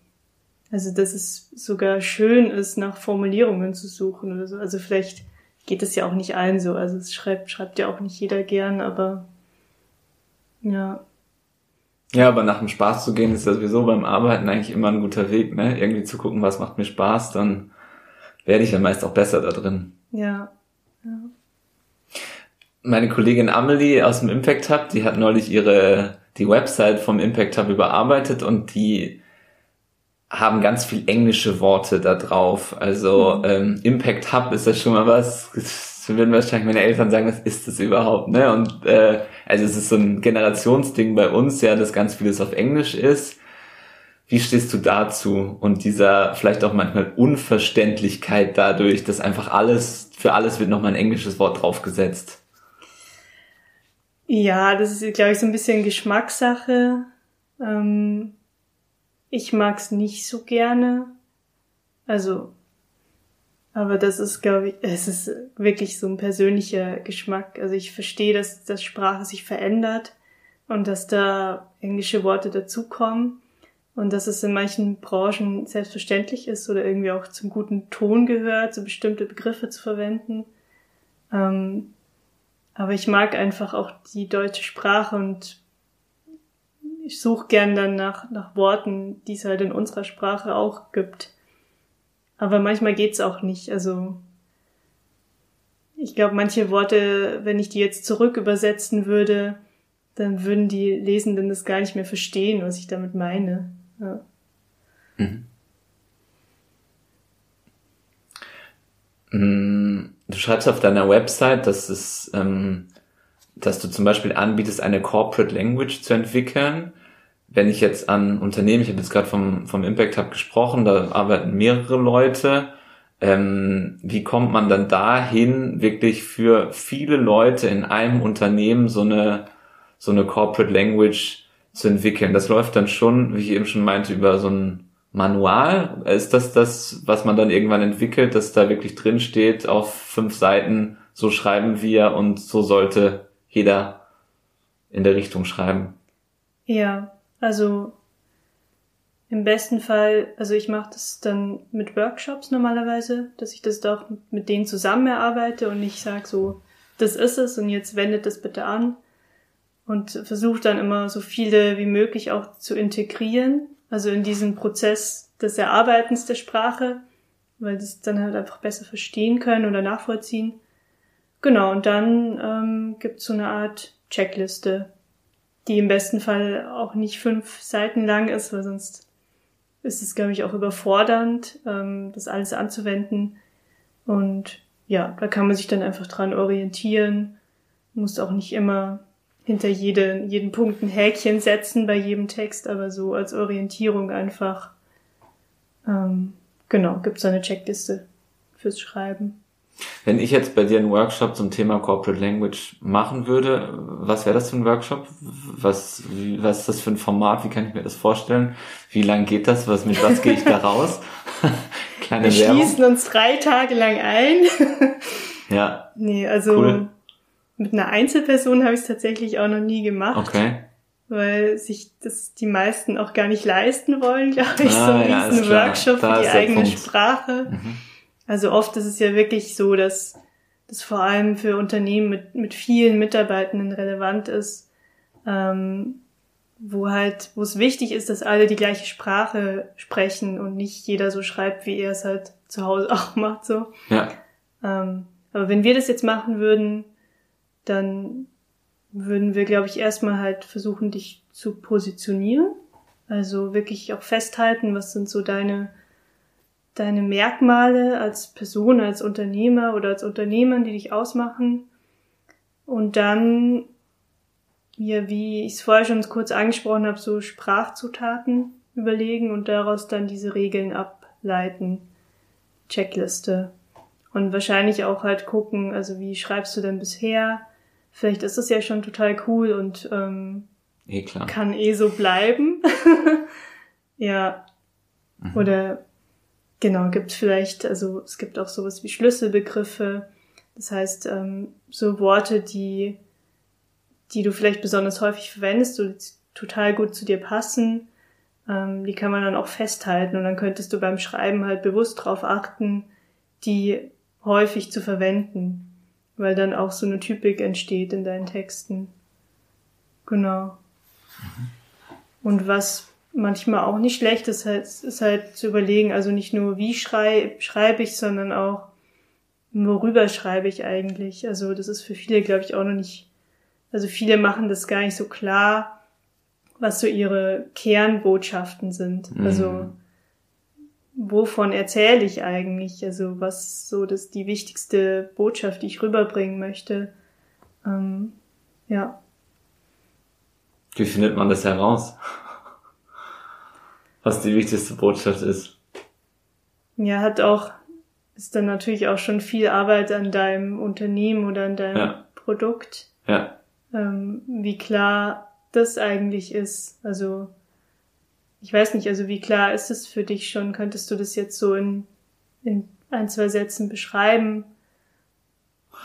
B: Also, dass es sogar schön ist, nach Formulierungen zu suchen oder so. Also vielleicht geht es ja auch nicht allen so. Also es schreibt, schreibt ja auch nicht jeder gern, aber ja.
A: Ja, aber nach dem Spaß zu gehen ist ja sowieso beim Arbeiten eigentlich immer ein guter Weg, ne? Irgendwie zu gucken, was macht mir Spaß, dann werde ich ja meist auch besser da drin.
B: Ja. ja.
A: Meine Kollegin Amelie aus dem Impact Hub, die hat neulich ihre, die Website vom Impact Hub überarbeitet und die haben ganz viel englische Worte da drauf. Also mhm. ähm, Impact Hub ist ja schon mal was. Das würden wahrscheinlich meine Eltern sagen, was ist das überhaupt? Ne? Und äh, also es ist so ein Generationsding bei uns, ja, dass ganz vieles auf Englisch ist. Wie stehst du dazu und dieser vielleicht auch manchmal Unverständlichkeit dadurch, dass einfach alles, für alles wird nochmal ein englisches Wort draufgesetzt?
B: Ja, das ist, glaube ich, so ein bisschen Geschmackssache. Ähm, ich mag's nicht so gerne. Also, aber das ist, glaube ich, es ist wirklich so ein persönlicher Geschmack. Also ich verstehe, dass, dass Sprache sich verändert und dass da englische Worte dazukommen und dass es in manchen Branchen selbstverständlich ist oder irgendwie auch zum guten Ton gehört, so bestimmte Begriffe zu verwenden. Ähm, aber ich mag einfach auch die deutsche Sprache und ich suche gern dann nach, nach Worten, die es halt in unserer Sprache auch gibt. Aber manchmal geht's auch nicht. Also ich glaube, manche Worte, wenn ich die jetzt zurück übersetzen würde, dann würden die Lesenden das gar nicht mehr verstehen, was ich damit meine. Ja. Mhm.
A: Mm, du schreibst auf deiner Website, dass es, ähm, dass du zum Beispiel anbietest, eine Corporate Language zu entwickeln. Wenn ich jetzt an Unternehmen, ich habe jetzt gerade vom, vom Impact Hub gesprochen, da arbeiten mehrere Leute. Ähm, wie kommt man dann dahin, wirklich für viele Leute in einem Unternehmen so eine so eine Corporate Language zu entwickeln. Das läuft dann schon, wie ich eben schon meinte, über so ein Manual. Ist das das, was man dann irgendwann entwickelt, dass da wirklich drin steht auf fünf Seiten, so schreiben wir und so sollte jeder in der Richtung schreiben?
B: Ja, also im besten Fall, also ich mache das dann mit Workshops normalerweise, dass ich das doch mit denen zusammen erarbeite und nicht sage so, das ist es und jetzt wendet das bitte an, und versuche dann immer so viele wie möglich auch zu integrieren, also in diesen Prozess des Erarbeitens der Sprache, weil die es dann halt einfach besser verstehen können oder nachvollziehen. Genau, und dann ähm, gibt es so eine Art Checkliste, die im besten Fall auch nicht fünf Seiten lang ist, weil sonst ist es, glaube ich, auch überfordernd, ähm, das alles anzuwenden. Und ja, da kann man sich dann einfach dran orientieren, muss auch nicht immer hinter jede, jeden Punkt ein Häkchen setzen bei jedem Text, aber so als Orientierung einfach. Ähm, genau, gibt es eine Checkliste fürs Schreiben.
A: Wenn ich jetzt bei dir einen Workshop zum Thema Corporate Language machen würde, was wäre das für ein Workshop? Was, was ist das für ein Format? Wie kann ich mir das vorstellen? Wie lang geht das? Was, mit was gehe ich da raus?
B: Kleine Wir Werbung. schließen uns drei Tage lang ein.
A: ja.
B: Nee, also cool. Mit einer Einzelperson habe ich es tatsächlich auch noch nie gemacht.
A: Okay.
B: Weil sich das die meisten auch gar nicht leisten wollen, glaube ich, ah, so ein ja, riesen Workshop für die eigene Punkt. Sprache. Mhm. Also oft ist es ja wirklich so, dass das vor allem für Unternehmen mit, mit vielen Mitarbeitenden relevant ist, ähm, wo halt, wo es wichtig ist, dass alle die gleiche Sprache sprechen und nicht jeder so schreibt, wie er es halt zu Hause auch macht, so.
A: Ja.
B: Ähm, aber wenn wir das jetzt machen würden, dann würden wir, glaube ich, erstmal halt versuchen, dich zu positionieren. Also wirklich auch festhalten, was sind so deine, deine Merkmale als Person, als Unternehmer oder als Unternehmer, die dich ausmachen. Und dann, ja, wie ich es vorher schon kurz angesprochen habe, so Sprachzutaten überlegen und daraus dann diese Regeln ableiten. Checkliste. Und wahrscheinlich auch halt gucken, also wie schreibst du denn bisher? vielleicht ist das ja schon total cool und ähm,
A: eh klar.
B: kann eh so bleiben. ja. Mhm. Oder genau, gibt vielleicht, also es gibt auch sowas wie Schlüsselbegriffe. Das heißt, ähm, so Worte, die, die du vielleicht besonders häufig verwendest, die total gut zu dir passen, ähm, die kann man dann auch festhalten und dann könntest du beim Schreiben halt bewusst darauf achten, die häufig zu verwenden weil dann auch so eine Typik entsteht in deinen Texten. Genau. Mhm. Und was manchmal auch nicht schlecht ist, halt, ist halt zu überlegen, also nicht nur wie schrei, schreibe ich, sondern auch worüber schreibe ich eigentlich. Also das ist für viele, glaube ich, auch noch nicht, also viele machen das gar nicht so klar, was so ihre Kernbotschaften sind. Mhm. Also wovon erzähle ich eigentlich? Also was so das die wichtigste Botschaft, die ich rüberbringen möchte. Ähm, ja.
A: Wie findet man das heraus? Was die wichtigste Botschaft ist.
B: Ja, hat auch, ist dann natürlich auch schon viel Arbeit an deinem Unternehmen oder an deinem ja. Produkt. Ja. Ähm, wie klar das eigentlich ist. Also, ich weiß nicht, also wie klar ist es für dich schon? Könntest du das jetzt so in, in ein, zwei Sätzen beschreiben?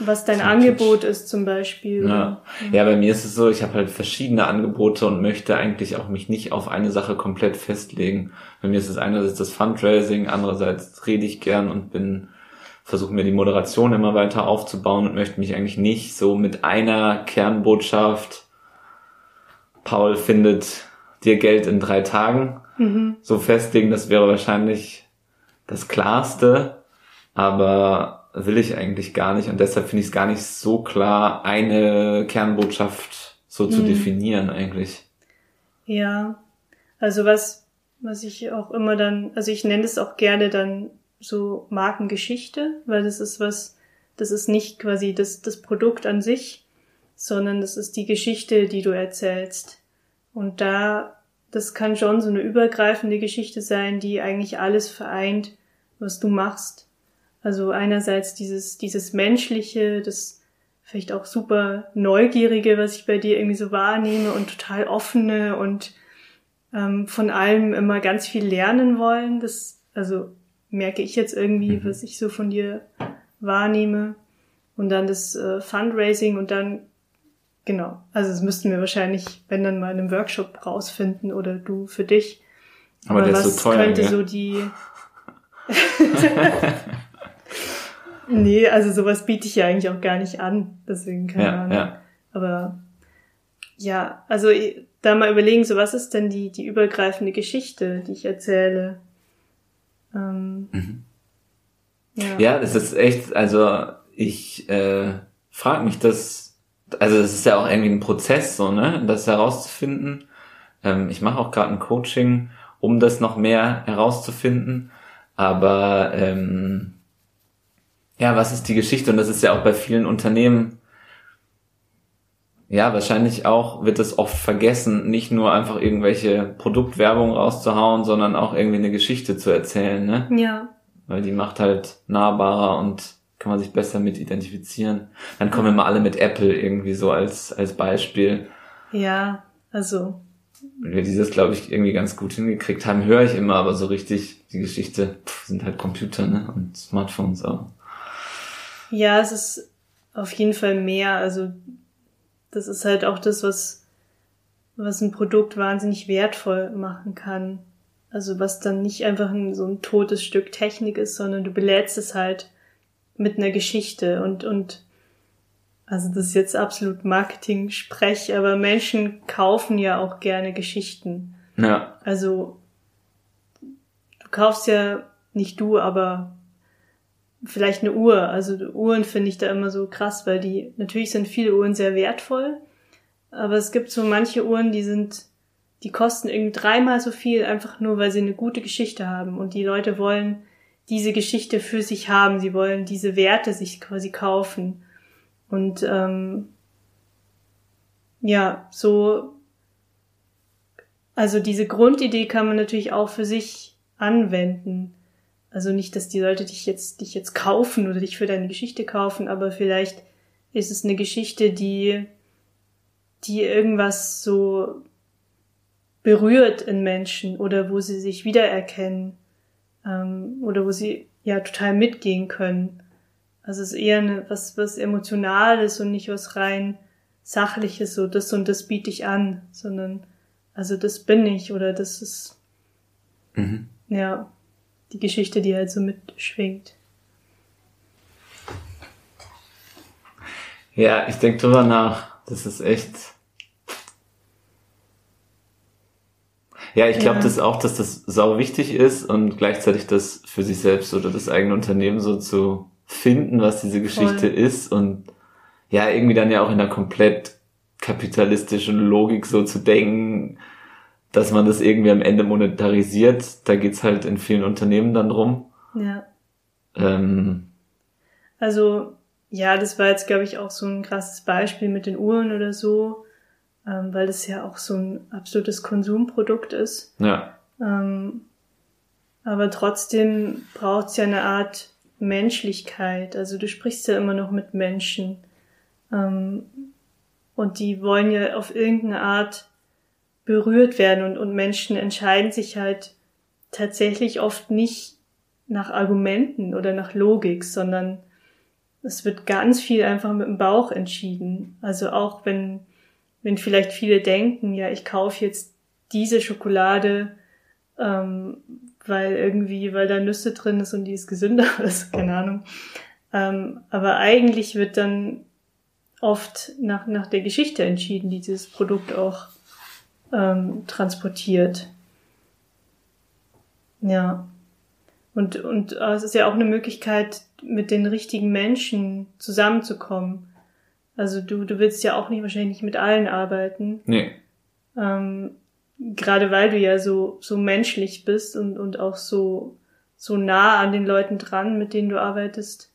B: Was dein Angebot ist zum Beispiel.
A: Ja. ja, bei mir ist es so, ich habe halt verschiedene Angebote und möchte eigentlich auch mich nicht auf eine Sache komplett festlegen. Bei mir ist es einerseits das Fundraising, andererseits rede ich gern und bin versuche mir die Moderation immer weiter aufzubauen und möchte mich eigentlich nicht so mit einer Kernbotschaft Paul findet dir Geld in drei Tagen mhm. so festlegen. Das wäre wahrscheinlich das Klarste, aber will ich eigentlich gar nicht und deshalb finde ich es gar nicht so klar, eine Kernbotschaft so zu mhm. definieren eigentlich.
B: Ja, also was, was ich auch immer dann, also ich nenne es auch gerne dann so Markengeschichte, weil das ist was, das ist nicht quasi das, das Produkt an sich, sondern das ist die Geschichte, die du erzählst. Und da, das kann schon so eine übergreifende Geschichte sein, die eigentlich alles vereint, was du machst. Also einerseits dieses, dieses menschliche, das vielleicht auch super neugierige, was ich bei dir irgendwie so wahrnehme und total offene und ähm, von allem immer ganz viel lernen wollen. Das, also merke ich jetzt irgendwie, mhm. was ich so von dir wahrnehme. Und dann das äh, Fundraising und dann, genau, also das müssten wir wahrscheinlich, wenn dann mal in einem Workshop rausfinden oder du für dich. Aber, Aber der was ist so teuer, könnte ja. so die Nee, also sowas biete ich ja eigentlich auch gar nicht an. Deswegen keine ja, Ahnung. Ja. Aber ja, also da mal überlegen, so was ist denn die, die übergreifende Geschichte, die ich erzähle? Ähm,
A: mhm. ja. ja, das ist echt, also ich äh, frage mich das, also das ist ja auch irgendwie ein Prozess, so, ne, das herauszufinden. Ähm, ich mache auch gerade ein Coaching, um das noch mehr herauszufinden. Aber ähm, ja, was ist die Geschichte? Und das ist ja auch bei vielen Unternehmen, ja, wahrscheinlich auch wird es oft vergessen, nicht nur einfach irgendwelche Produktwerbung rauszuhauen, sondern auch irgendwie eine Geschichte zu erzählen, ne? Ja. Weil die macht halt nahbarer und kann man sich besser mit identifizieren. Dann kommen immer alle mit Apple irgendwie so als, als Beispiel.
B: Ja, also.
A: Wenn wir dieses, glaube ich, irgendwie ganz gut hingekriegt haben, höre ich immer, aber so richtig die Geschichte pff, sind halt Computer, ne? Und Smartphones auch.
B: Ja, es ist auf jeden Fall mehr. Also das ist halt auch das, was, was ein Produkt wahnsinnig wertvoll machen kann. Also was dann nicht einfach ein, so ein totes Stück Technik ist, sondern du belädst es halt mit einer Geschichte und, und also das ist jetzt absolut Marketing-Sprech, aber Menschen kaufen ja auch gerne Geschichten. Ja. Also du kaufst ja nicht du, aber vielleicht eine Uhr. Also Uhren finde ich da immer so krass, weil die, natürlich sind viele Uhren sehr wertvoll, aber es gibt so manche Uhren, die sind, die kosten irgendwie dreimal so viel, einfach nur, weil sie eine gute Geschichte haben. Und die Leute wollen diese Geschichte für sich haben, sie wollen diese Werte sich quasi kaufen. Und ähm, ja, so, also diese Grundidee kann man natürlich auch für sich anwenden. Also nicht, dass die Leute dich jetzt, dich jetzt kaufen oder dich für deine Geschichte kaufen, aber vielleicht ist es eine Geschichte, die, die irgendwas so berührt in Menschen oder wo sie sich wiedererkennen ähm, oder wo sie ja total mitgehen können. Also es ist eher eine, was, was Emotionales und nicht was rein Sachliches, so das und das biete ich an, sondern also das bin ich oder das ist mhm. ja die Geschichte, die halt so mitschwingt.
A: Ja, ich denke drüber nach. Das ist echt. Ja, ich glaube ja. das auch, dass das sau wichtig ist und gleichzeitig das für sich selbst oder das eigene Unternehmen so zu finden, was diese Geschichte Voll. ist und ja, irgendwie dann ja auch in einer komplett kapitalistischen Logik so zu denken, dass man das irgendwie am Ende monetarisiert. Da geht's halt in vielen Unternehmen dann drum. Ja. Ähm,
B: also, ja, das war jetzt, glaube ich, auch so ein krasses Beispiel mit den Uhren oder so, ähm, weil das ja auch so ein absolutes Konsumprodukt ist. Ja. Ähm, aber trotzdem braucht es ja eine Art Menschlichkeit. Also du sprichst ja immer noch mit Menschen. Ähm, und die wollen ja auf irgendeine Art berührt werden und, und Menschen entscheiden sich halt tatsächlich oft nicht nach Argumenten oder nach Logik, sondern es wird ganz viel einfach mit dem Bauch entschieden. Also auch wenn, wenn vielleicht viele denken, ja, ich kaufe jetzt diese Schokolade, ähm, weil irgendwie, weil da Nüsse drin ist und die ist gesünder ist, keine Ahnung. Ähm, aber eigentlich wird dann oft nach, nach der Geschichte entschieden, die dieses Produkt auch ähm, transportiert. Ja. Und, und äh, es ist ja auch eine Möglichkeit, mit den richtigen Menschen zusammenzukommen. Also du, du willst ja auch nicht wahrscheinlich mit allen arbeiten.
A: Nee.
B: Ähm, gerade weil du ja so, so menschlich bist und, und auch so, so nah an den Leuten dran, mit denen du arbeitest,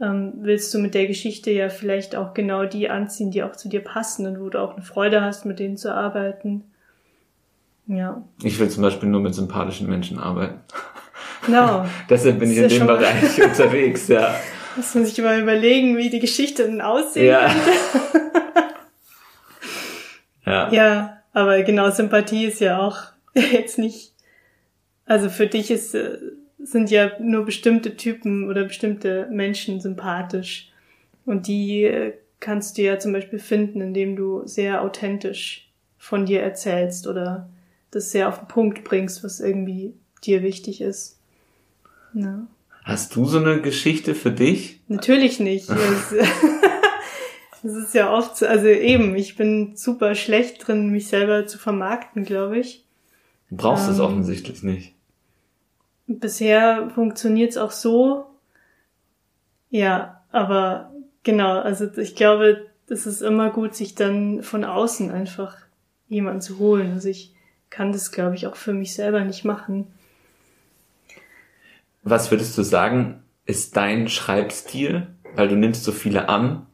B: ähm, willst du mit der Geschichte ja vielleicht auch genau die anziehen, die auch zu dir passen und wo du auch eine Freude hast, mit denen zu arbeiten. Ja.
A: Ich will zum Beispiel nur mit sympathischen Menschen arbeiten.
B: Genau.
A: Deshalb bin ich in dem Bereich unterwegs, ja.
B: Muss man sich mal überlegen, wie die Geschichte dann aussehen
A: ja.
B: könnte.
A: ja.
B: Ja, aber genau, Sympathie ist ja auch jetzt nicht, also für dich ist, äh, sind ja nur bestimmte Typen oder bestimmte Menschen sympathisch. Und die äh, kannst du ja zum Beispiel finden, indem du sehr authentisch von dir erzählst oder das sehr auf den Punkt bringst, was irgendwie dir wichtig ist. Ja.
A: Hast du so eine Geschichte für dich?
B: Natürlich nicht. Das ist ja oft so, also eben, ich bin super schlecht drin, mich selber zu vermarkten, glaube ich.
A: Du brauchst
B: ähm,
A: es offensichtlich nicht.
B: Bisher funktioniert es auch so. Ja, aber genau, also ich glaube, es ist immer gut, sich dann von außen einfach jemanden zu holen. Also ich kann das, glaube ich, auch für mich selber nicht machen.
A: Was würdest du sagen, ist dein Schreibstil? Weil du nimmst so viele an.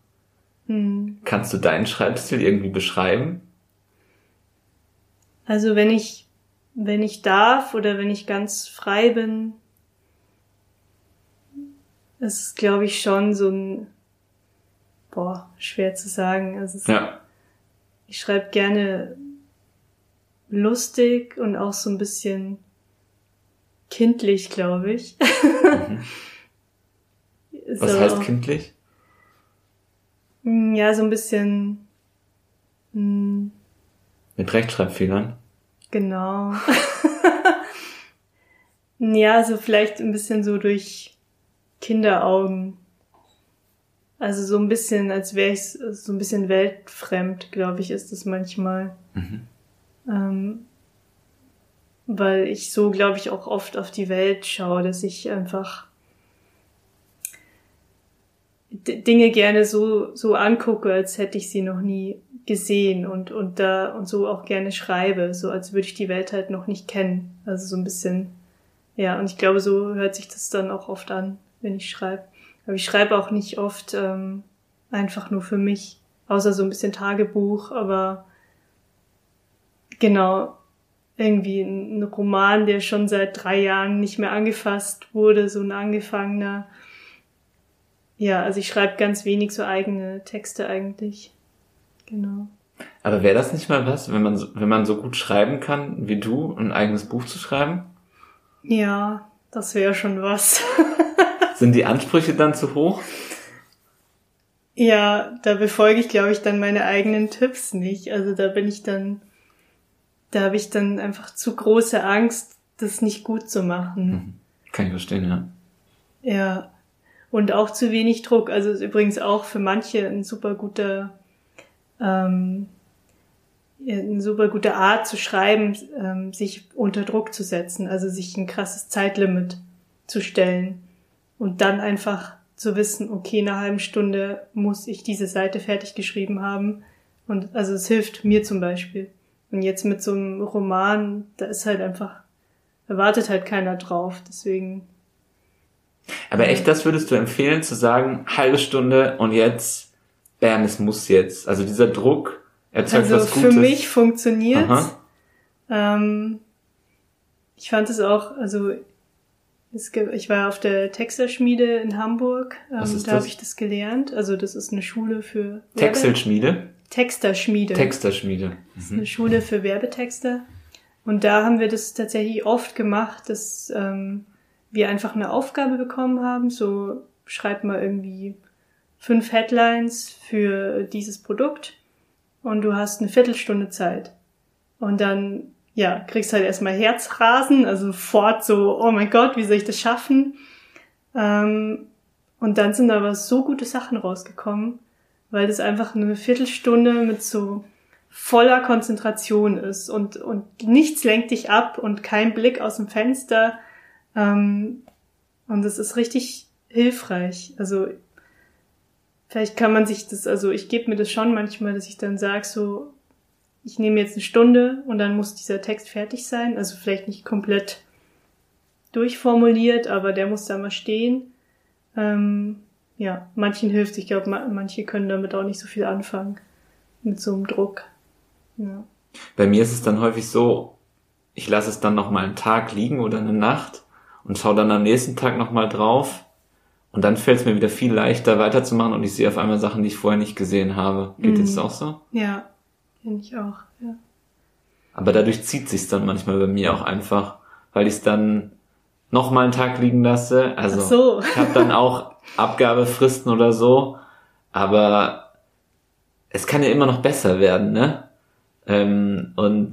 B: Hm.
A: Kannst du deinen Schreibstil irgendwie beschreiben?
B: Also wenn ich, wenn ich darf oder wenn ich ganz frei bin, ist glaube ich schon so ein, boah, schwer zu sagen. Also
A: Ja.
B: ich schreibe gerne lustig und auch so ein bisschen kindlich, glaube ich. Ist
A: Was
B: aber
A: heißt kindlich?
B: Mm, Ja, so ein bisschen. mm,
A: Mit Rechtschreibfehlern?
B: Genau. ja, so vielleicht ein bisschen so durch Kinderaugen. Also so ein bisschen, als wäre ich so ein bisschen weltfremd, glaube ich, ist es manchmal. Ähm, weil ich so, glaube ich, auch oft auf die Welt schaue, dass ich einfach D Dinge gerne so, so angucke, als hätte ich sie noch nie gesehen und, und da, und so auch gerne schreibe, so als würde ich die Welt halt noch nicht kennen. Also so ein bisschen, ja, und ich glaube, so hört sich das dann auch oft an, wenn ich schreibe. Aber ich schreibe auch nicht oft ähm, einfach nur für mich, außer so ein bisschen Tagebuch, aber genau, irgendwie ein, Roman, der schon seit drei Jahren nicht mehr angefasst wurde, so ein angefangener. Ja, also ich schreibe ganz wenig so eigene Texte eigentlich. Genau.
A: Aber wäre das nicht mal was, wenn man, so- wenn man so gut schreiben kann wie du, ein eigenes Buch zu schreiben?
B: Ja, das wäre schon was.
A: Sind die Ansprüche dann zu hoch?
B: ja, da befolge ich, glaube ich, dann meine eigenen Tipps nicht. Also da bin ich dann, da habe ich dann einfach zu große Angst, das nicht gut zu machen.
A: Kann ich verstehen, ja.
B: Ja. Und auch zu wenig Druck. Also ist übrigens auch für manche ein super guter, ähm, eine super gute Art zu schreiben, ähm, sich unter Druck zu setzen, also sich ein krasses Zeitlimit zu stellen und dann einfach zu wissen, okay, in einer halben Stunde muss ich diese Seite fertig geschrieben haben. Und also es hilft mir zum Beispiel. Und jetzt mit so einem Roman, da ist halt einfach, da wartet halt keiner drauf. Deswegen
A: Aber echt, das würdest du empfehlen, zu sagen, halbe Stunde und jetzt, bam, es muss jetzt. Also dieser Druck erzeugt
B: Also
A: was
B: für
A: Gutes.
B: mich funktioniert ähm, ich fand es auch, also es gibt, ich war auf der Texterschmiede in Hamburg, ähm, da habe ich das gelernt. Also das ist eine Schule für
A: Texelschmiede?
B: Texterschmiede.
A: Texterschmiede.
B: Das ist eine Schule für Werbetexter. Und da haben wir das tatsächlich oft gemacht, dass ähm, wir einfach eine Aufgabe bekommen haben. So schreib mal irgendwie fünf Headlines für dieses Produkt und du hast eine Viertelstunde Zeit. Und dann, ja, kriegst halt erstmal Herzrasen, also sofort so, oh mein Gott, wie soll ich das schaffen? Ähm, und dann sind aber so gute Sachen rausgekommen, weil das einfach eine Viertelstunde mit so voller Konzentration ist und, und nichts lenkt dich ab und kein Blick aus dem Fenster. Ähm, und das ist richtig hilfreich. Also vielleicht kann man sich das, also ich gebe mir das schon manchmal, dass ich dann sage, so, ich nehme jetzt eine Stunde und dann muss dieser Text fertig sein. Also vielleicht nicht komplett durchformuliert, aber der muss da mal stehen. Ähm, ja, manchen hilft. Ich glaube, ma manche können damit auch nicht so viel anfangen. Mit so einem Druck. Ja.
A: Bei mir ist es dann häufig so, ich lasse es dann noch mal einen Tag liegen oder eine Nacht und schaue dann am nächsten Tag noch mal drauf und dann fällt es mir wieder viel leichter weiterzumachen und ich sehe auf einmal Sachen, die ich vorher nicht gesehen habe. Geht
B: Mhm.
A: das auch so?
B: Ja, finde ich auch. Ja.
A: Aber dadurch zieht sich's dann manchmal bei mir auch einfach, weil ich es dann noch mal einen Tag liegen lasse. Also
B: Ach so.
A: ich habe dann auch Abgabefristen oder so, aber es kann ja immer noch besser werden, ne? Ähm, und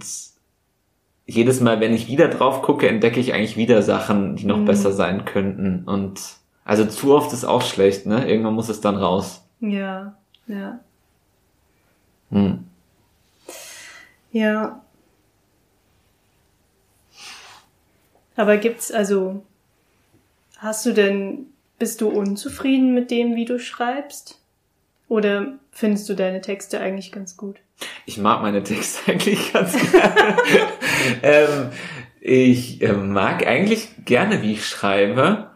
A: jedes Mal, wenn ich wieder drauf gucke, entdecke ich eigentlich wieder Sachen, die noch
B: Mhm.
A: besser sein könnten. Und also zu oft ist auch schlecht, ne? Irgendwann muss es dann raus.
B: Ja, ja.
A: Hm.
B: Ja. Aber gibt's also, hast du denn, bist du unzufrieden mit dem, wie du schreibst? Oder findest du deine Texte eigentlich ganz gut?
A: Ich mag meine Texte eigentlich ganz gerne. ähm, ich äh, mag eigentlich gerne, wie ich schreibe.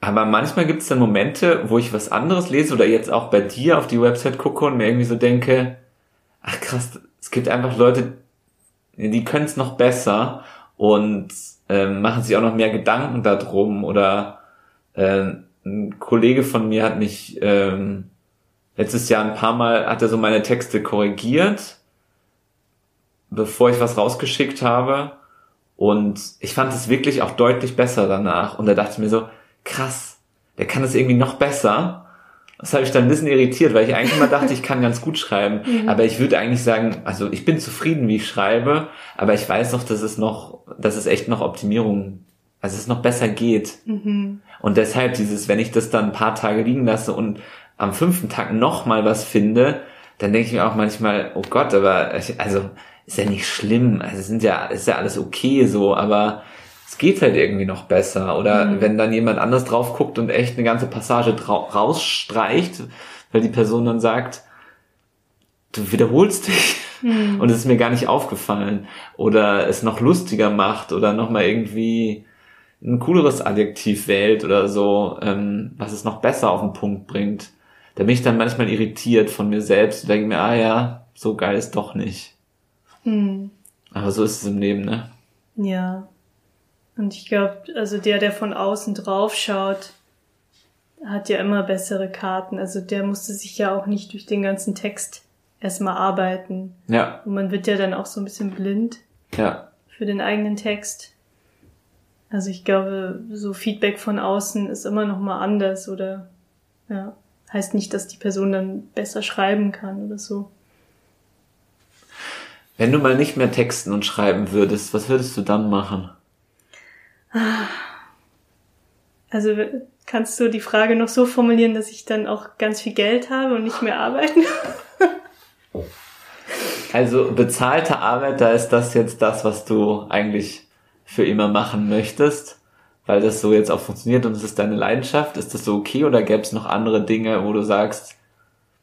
A: Aber manchmal gibt es dann Momente, wo ich was anderes lese oder jetzt auch bei dir auf die Website gucke und mir irgendwie so denke, ach krass, es gibt einfach Leute, die können es noch besser und ähm, machen sich auch noch mehr Gedanken darum. Oder ähm, ein Kollege von mir hat mich ähm, letztes Jahr ein paar Mal hat er so meine Texte korrigiert, bevor ich was rausgeschickt habe. Und ich fand es wirklich auch deutlich besser danach. Und da dachte ich mir so, krass, der kann es irgendwie noch besser. Das habe ich dann ein bisschen irritiert, weil ich eigentlich immer dachte, ich kann ganz gut schreiben. Aber ich würde eigentlich sagen, also ich bin zufrieden, wie ich schreibe, aber ich weiß noch, dass es noch, dass es echt noch Optimierung, also es noch besser geht.
B: Mhm.
A: Und deshalb dieses, wenn ich das dann ein paar Tage liegen lasse und am fünften Tag noch mal was finde, dann denke ich mir auch manchmal, oh Gott, aber ich- also ist ja nicht schlimm, also es sind ja ist ja alles okay so, aber es geht halt irgendwie noch besser. Oder
B: Mhm.
A: wenn dann jemand anders drauf guckt und echt eine ganze Passage rausstreicht, weil die Person dann sagt, du wiederholst dich
B: Mhm.
A: und es ist mir gar nicht aufgefallen oder es noch lustiger macht oder noch mal irgendwie ein cooleres Adjektiv wählt oder so, ähm, was es noch besser auf den Punkt bringt. Da bin ich dann manchmal irritiert von mir selbst und denke mir, ah ja, so geil ist doch nicht.
B: Mhm.
A: Aber so ist es im Leben, ne?
B: Ja. Und ich glaube, also der, der von außen drauf schaut, hat ja immer bessere Karten. Also der musste sich ja auch nicht durch den ganzen Text erstmal arbeiten.
A: Ja,
B: Und man wird ja dann auch so ein bisschen blind
A: ja,
B: für den eigenen Text. Also ich glaube, so Feedback von außen ist immer noch mal anders oder ja, heißt nicht, dass die Person dann besser schreiben kann oder so.
A: Wenn du mal nicht mehr texten und schreiben würdest, was würdest du dann machen?
B: Also kannst du die Frage noch so formulieren, dass ich dann auch ganz viel Geld habe und nicht mehr arbeiten?
A: Also bezahlte Arbeit, da ist das jetzt das, was du eigentlich für immer machen möchtest, weil das so jetzt auch funktioniert und es ist deine Leidenschaft. Ist das so okay oder gäbe es noch andere Dinge, wo du sagst,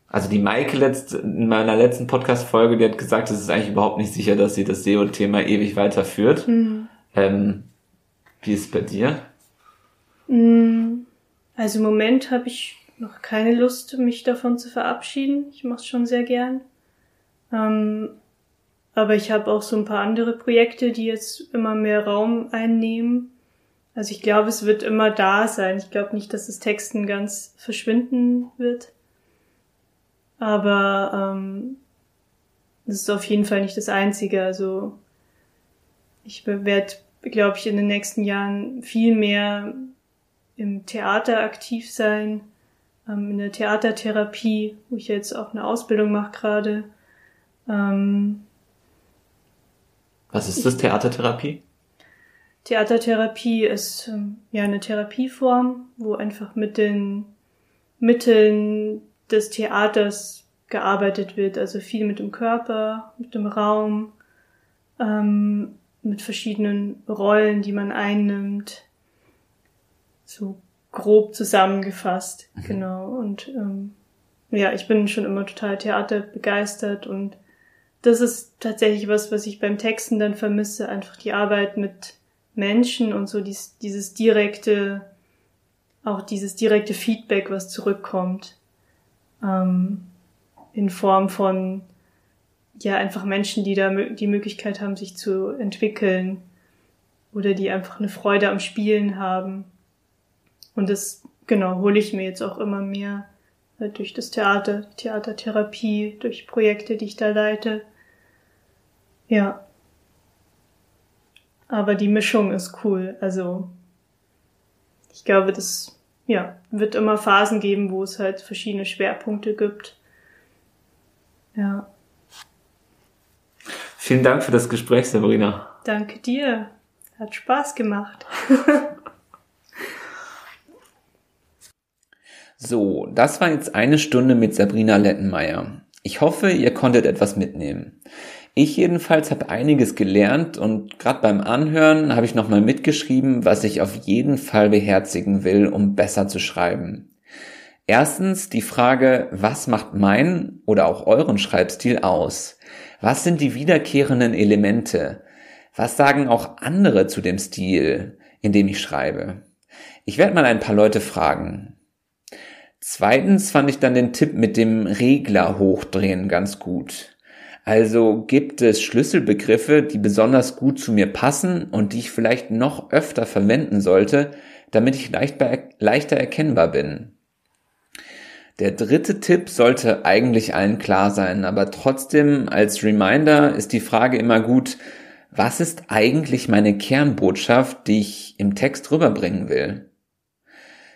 A: also die Maike letzt, in meiner letzten Podcast-Folge, die hat gesagt, es ist eigentlich überhaupt nicht sicher, dass sie das SEO-Thema ewig weiterführt.
B: Hm.
A: Ähm, wie ist es bei dir?
B: Mm, Also im Moment habe ich noch keine Lust, mich davon zu verabschieden. Ich mache es schon sehr gern. Ähm, aber ich habe auch so ein paar andere Projekte, die jetzt immer mehr Raum einnehmen. Also ich glaube, es wird immer da sein. Ich glaube nicht, dass das Texten ganz verschwinden wird. Aber ähm, ist auf jeden Fall nicht das Einzige. Also ich werde, glaube ich, in den nächsten Jahren viel mehr im Theater aktiv sein, ähm, in der Theatertherapie, wo ich jetzt auch eine Ausbildung mache gerade. Ähm,
A: Was ist das, Theatertherapie?
B: Theatertherapie ist ähm, ja eine Therapieform, wo einfach mit den Mitteln des Theaters gearbeitet wird. Also viel mit dem Körper, mit dem Raum, ähm, mit verschiedenen Rollen, die man einnimmt. So grob zusammengefasst, mhm. genau. Und ähm, ja, ich bin schon immer total Theater begeistert und das ist tatsächlich was, was ich beim Texten dann vermisse, einfach die Arbeit mit Menschen und so dies, dieses direkte, auch dieses direkte Feedback, was zurückkommt, ähm, in Form von, ja, einfach Menschen, die da die Möglichkeit haben, sich zu entwickeln oder die einfach eine Freude am Spielen haben. Und das, genau, hole ich mir jetzt auch immer mehr halt durch das Theater, Theatertherapie, durch Projekte, die ich da leite. Ja. Aber die Mischung ist cool. Also ich glaube, das ja, wird immer Phasen geben, wo es halt verschiedene Schwerpunkte gibt. Ja.
A: Vielen Dank für das Gespräch, Sabrina.
B: Danke dir. Hat Spaß gemacht.
A: so, das war jetzt eine Stunde mit Sabrina Lettenmeier. Ich hoffe, ihr konntet etwas mitnehmen. Ich jedenfalls habe einiges gelernt und gerade beim Anhören habe ich nochmal mitgeschrieben, was ich auf jeden Fall beherzigen will, um besser zu schreiben. Erstens die Frage, was macht mein oder auch euren Schreibstil aus? Was sind die wiederkehrenden Elemente? Was sagen auch andere zu dem Stil, in dem ich schreibe? Ich werde mal ein paar Leute fragen. Zweitens fand ich dann den Tipp mit dem Regler hochdrehen ganz gut. Also gibt es Schlüsselbegriffe, die besonders gut zu mir passen und die ich vielleicht noch öfter verwenden sollte, damit ich leicht leichter erkennbar bin. Der dritte Tipp sollte eigentlich allen klar sein, aber trotzdem als Reminder ist die Frage immer gut, was ist eigentlich meine Kernbotschaft, die ich im Text rüberbringen will?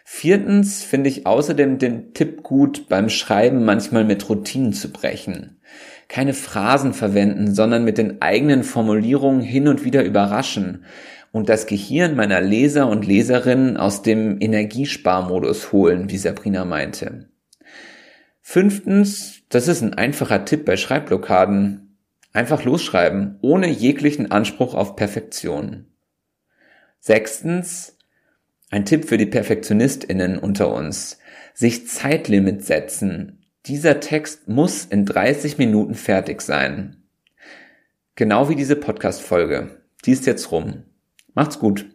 A: Viertens finde ich außerdem den Tipp gut, beim Schreiben manchmal mit Routinen zu brechen keine Phrasen verwenden, sondern mit den eigenen Formulierungen hin und wieder überraschen und das Gehirn meiner Leser und Leserinnen aus dem Energiesparmodus holen, wie Sabrina meinte. Fünftens, das ist ein einfacher Tipp bei Schreibblockaden. Einfach losschreiben, ohne jeglichen Anspruch auf Perfektion. Sechstens, ein Tipp für die PerfektionistInnen unter uns. Sich Zeitlimit setzen, dieser Text muss in 30 Minuten fertig sein. Genau wie diese Podcast-Folge. Die ist jetzt rum. Macht's gut.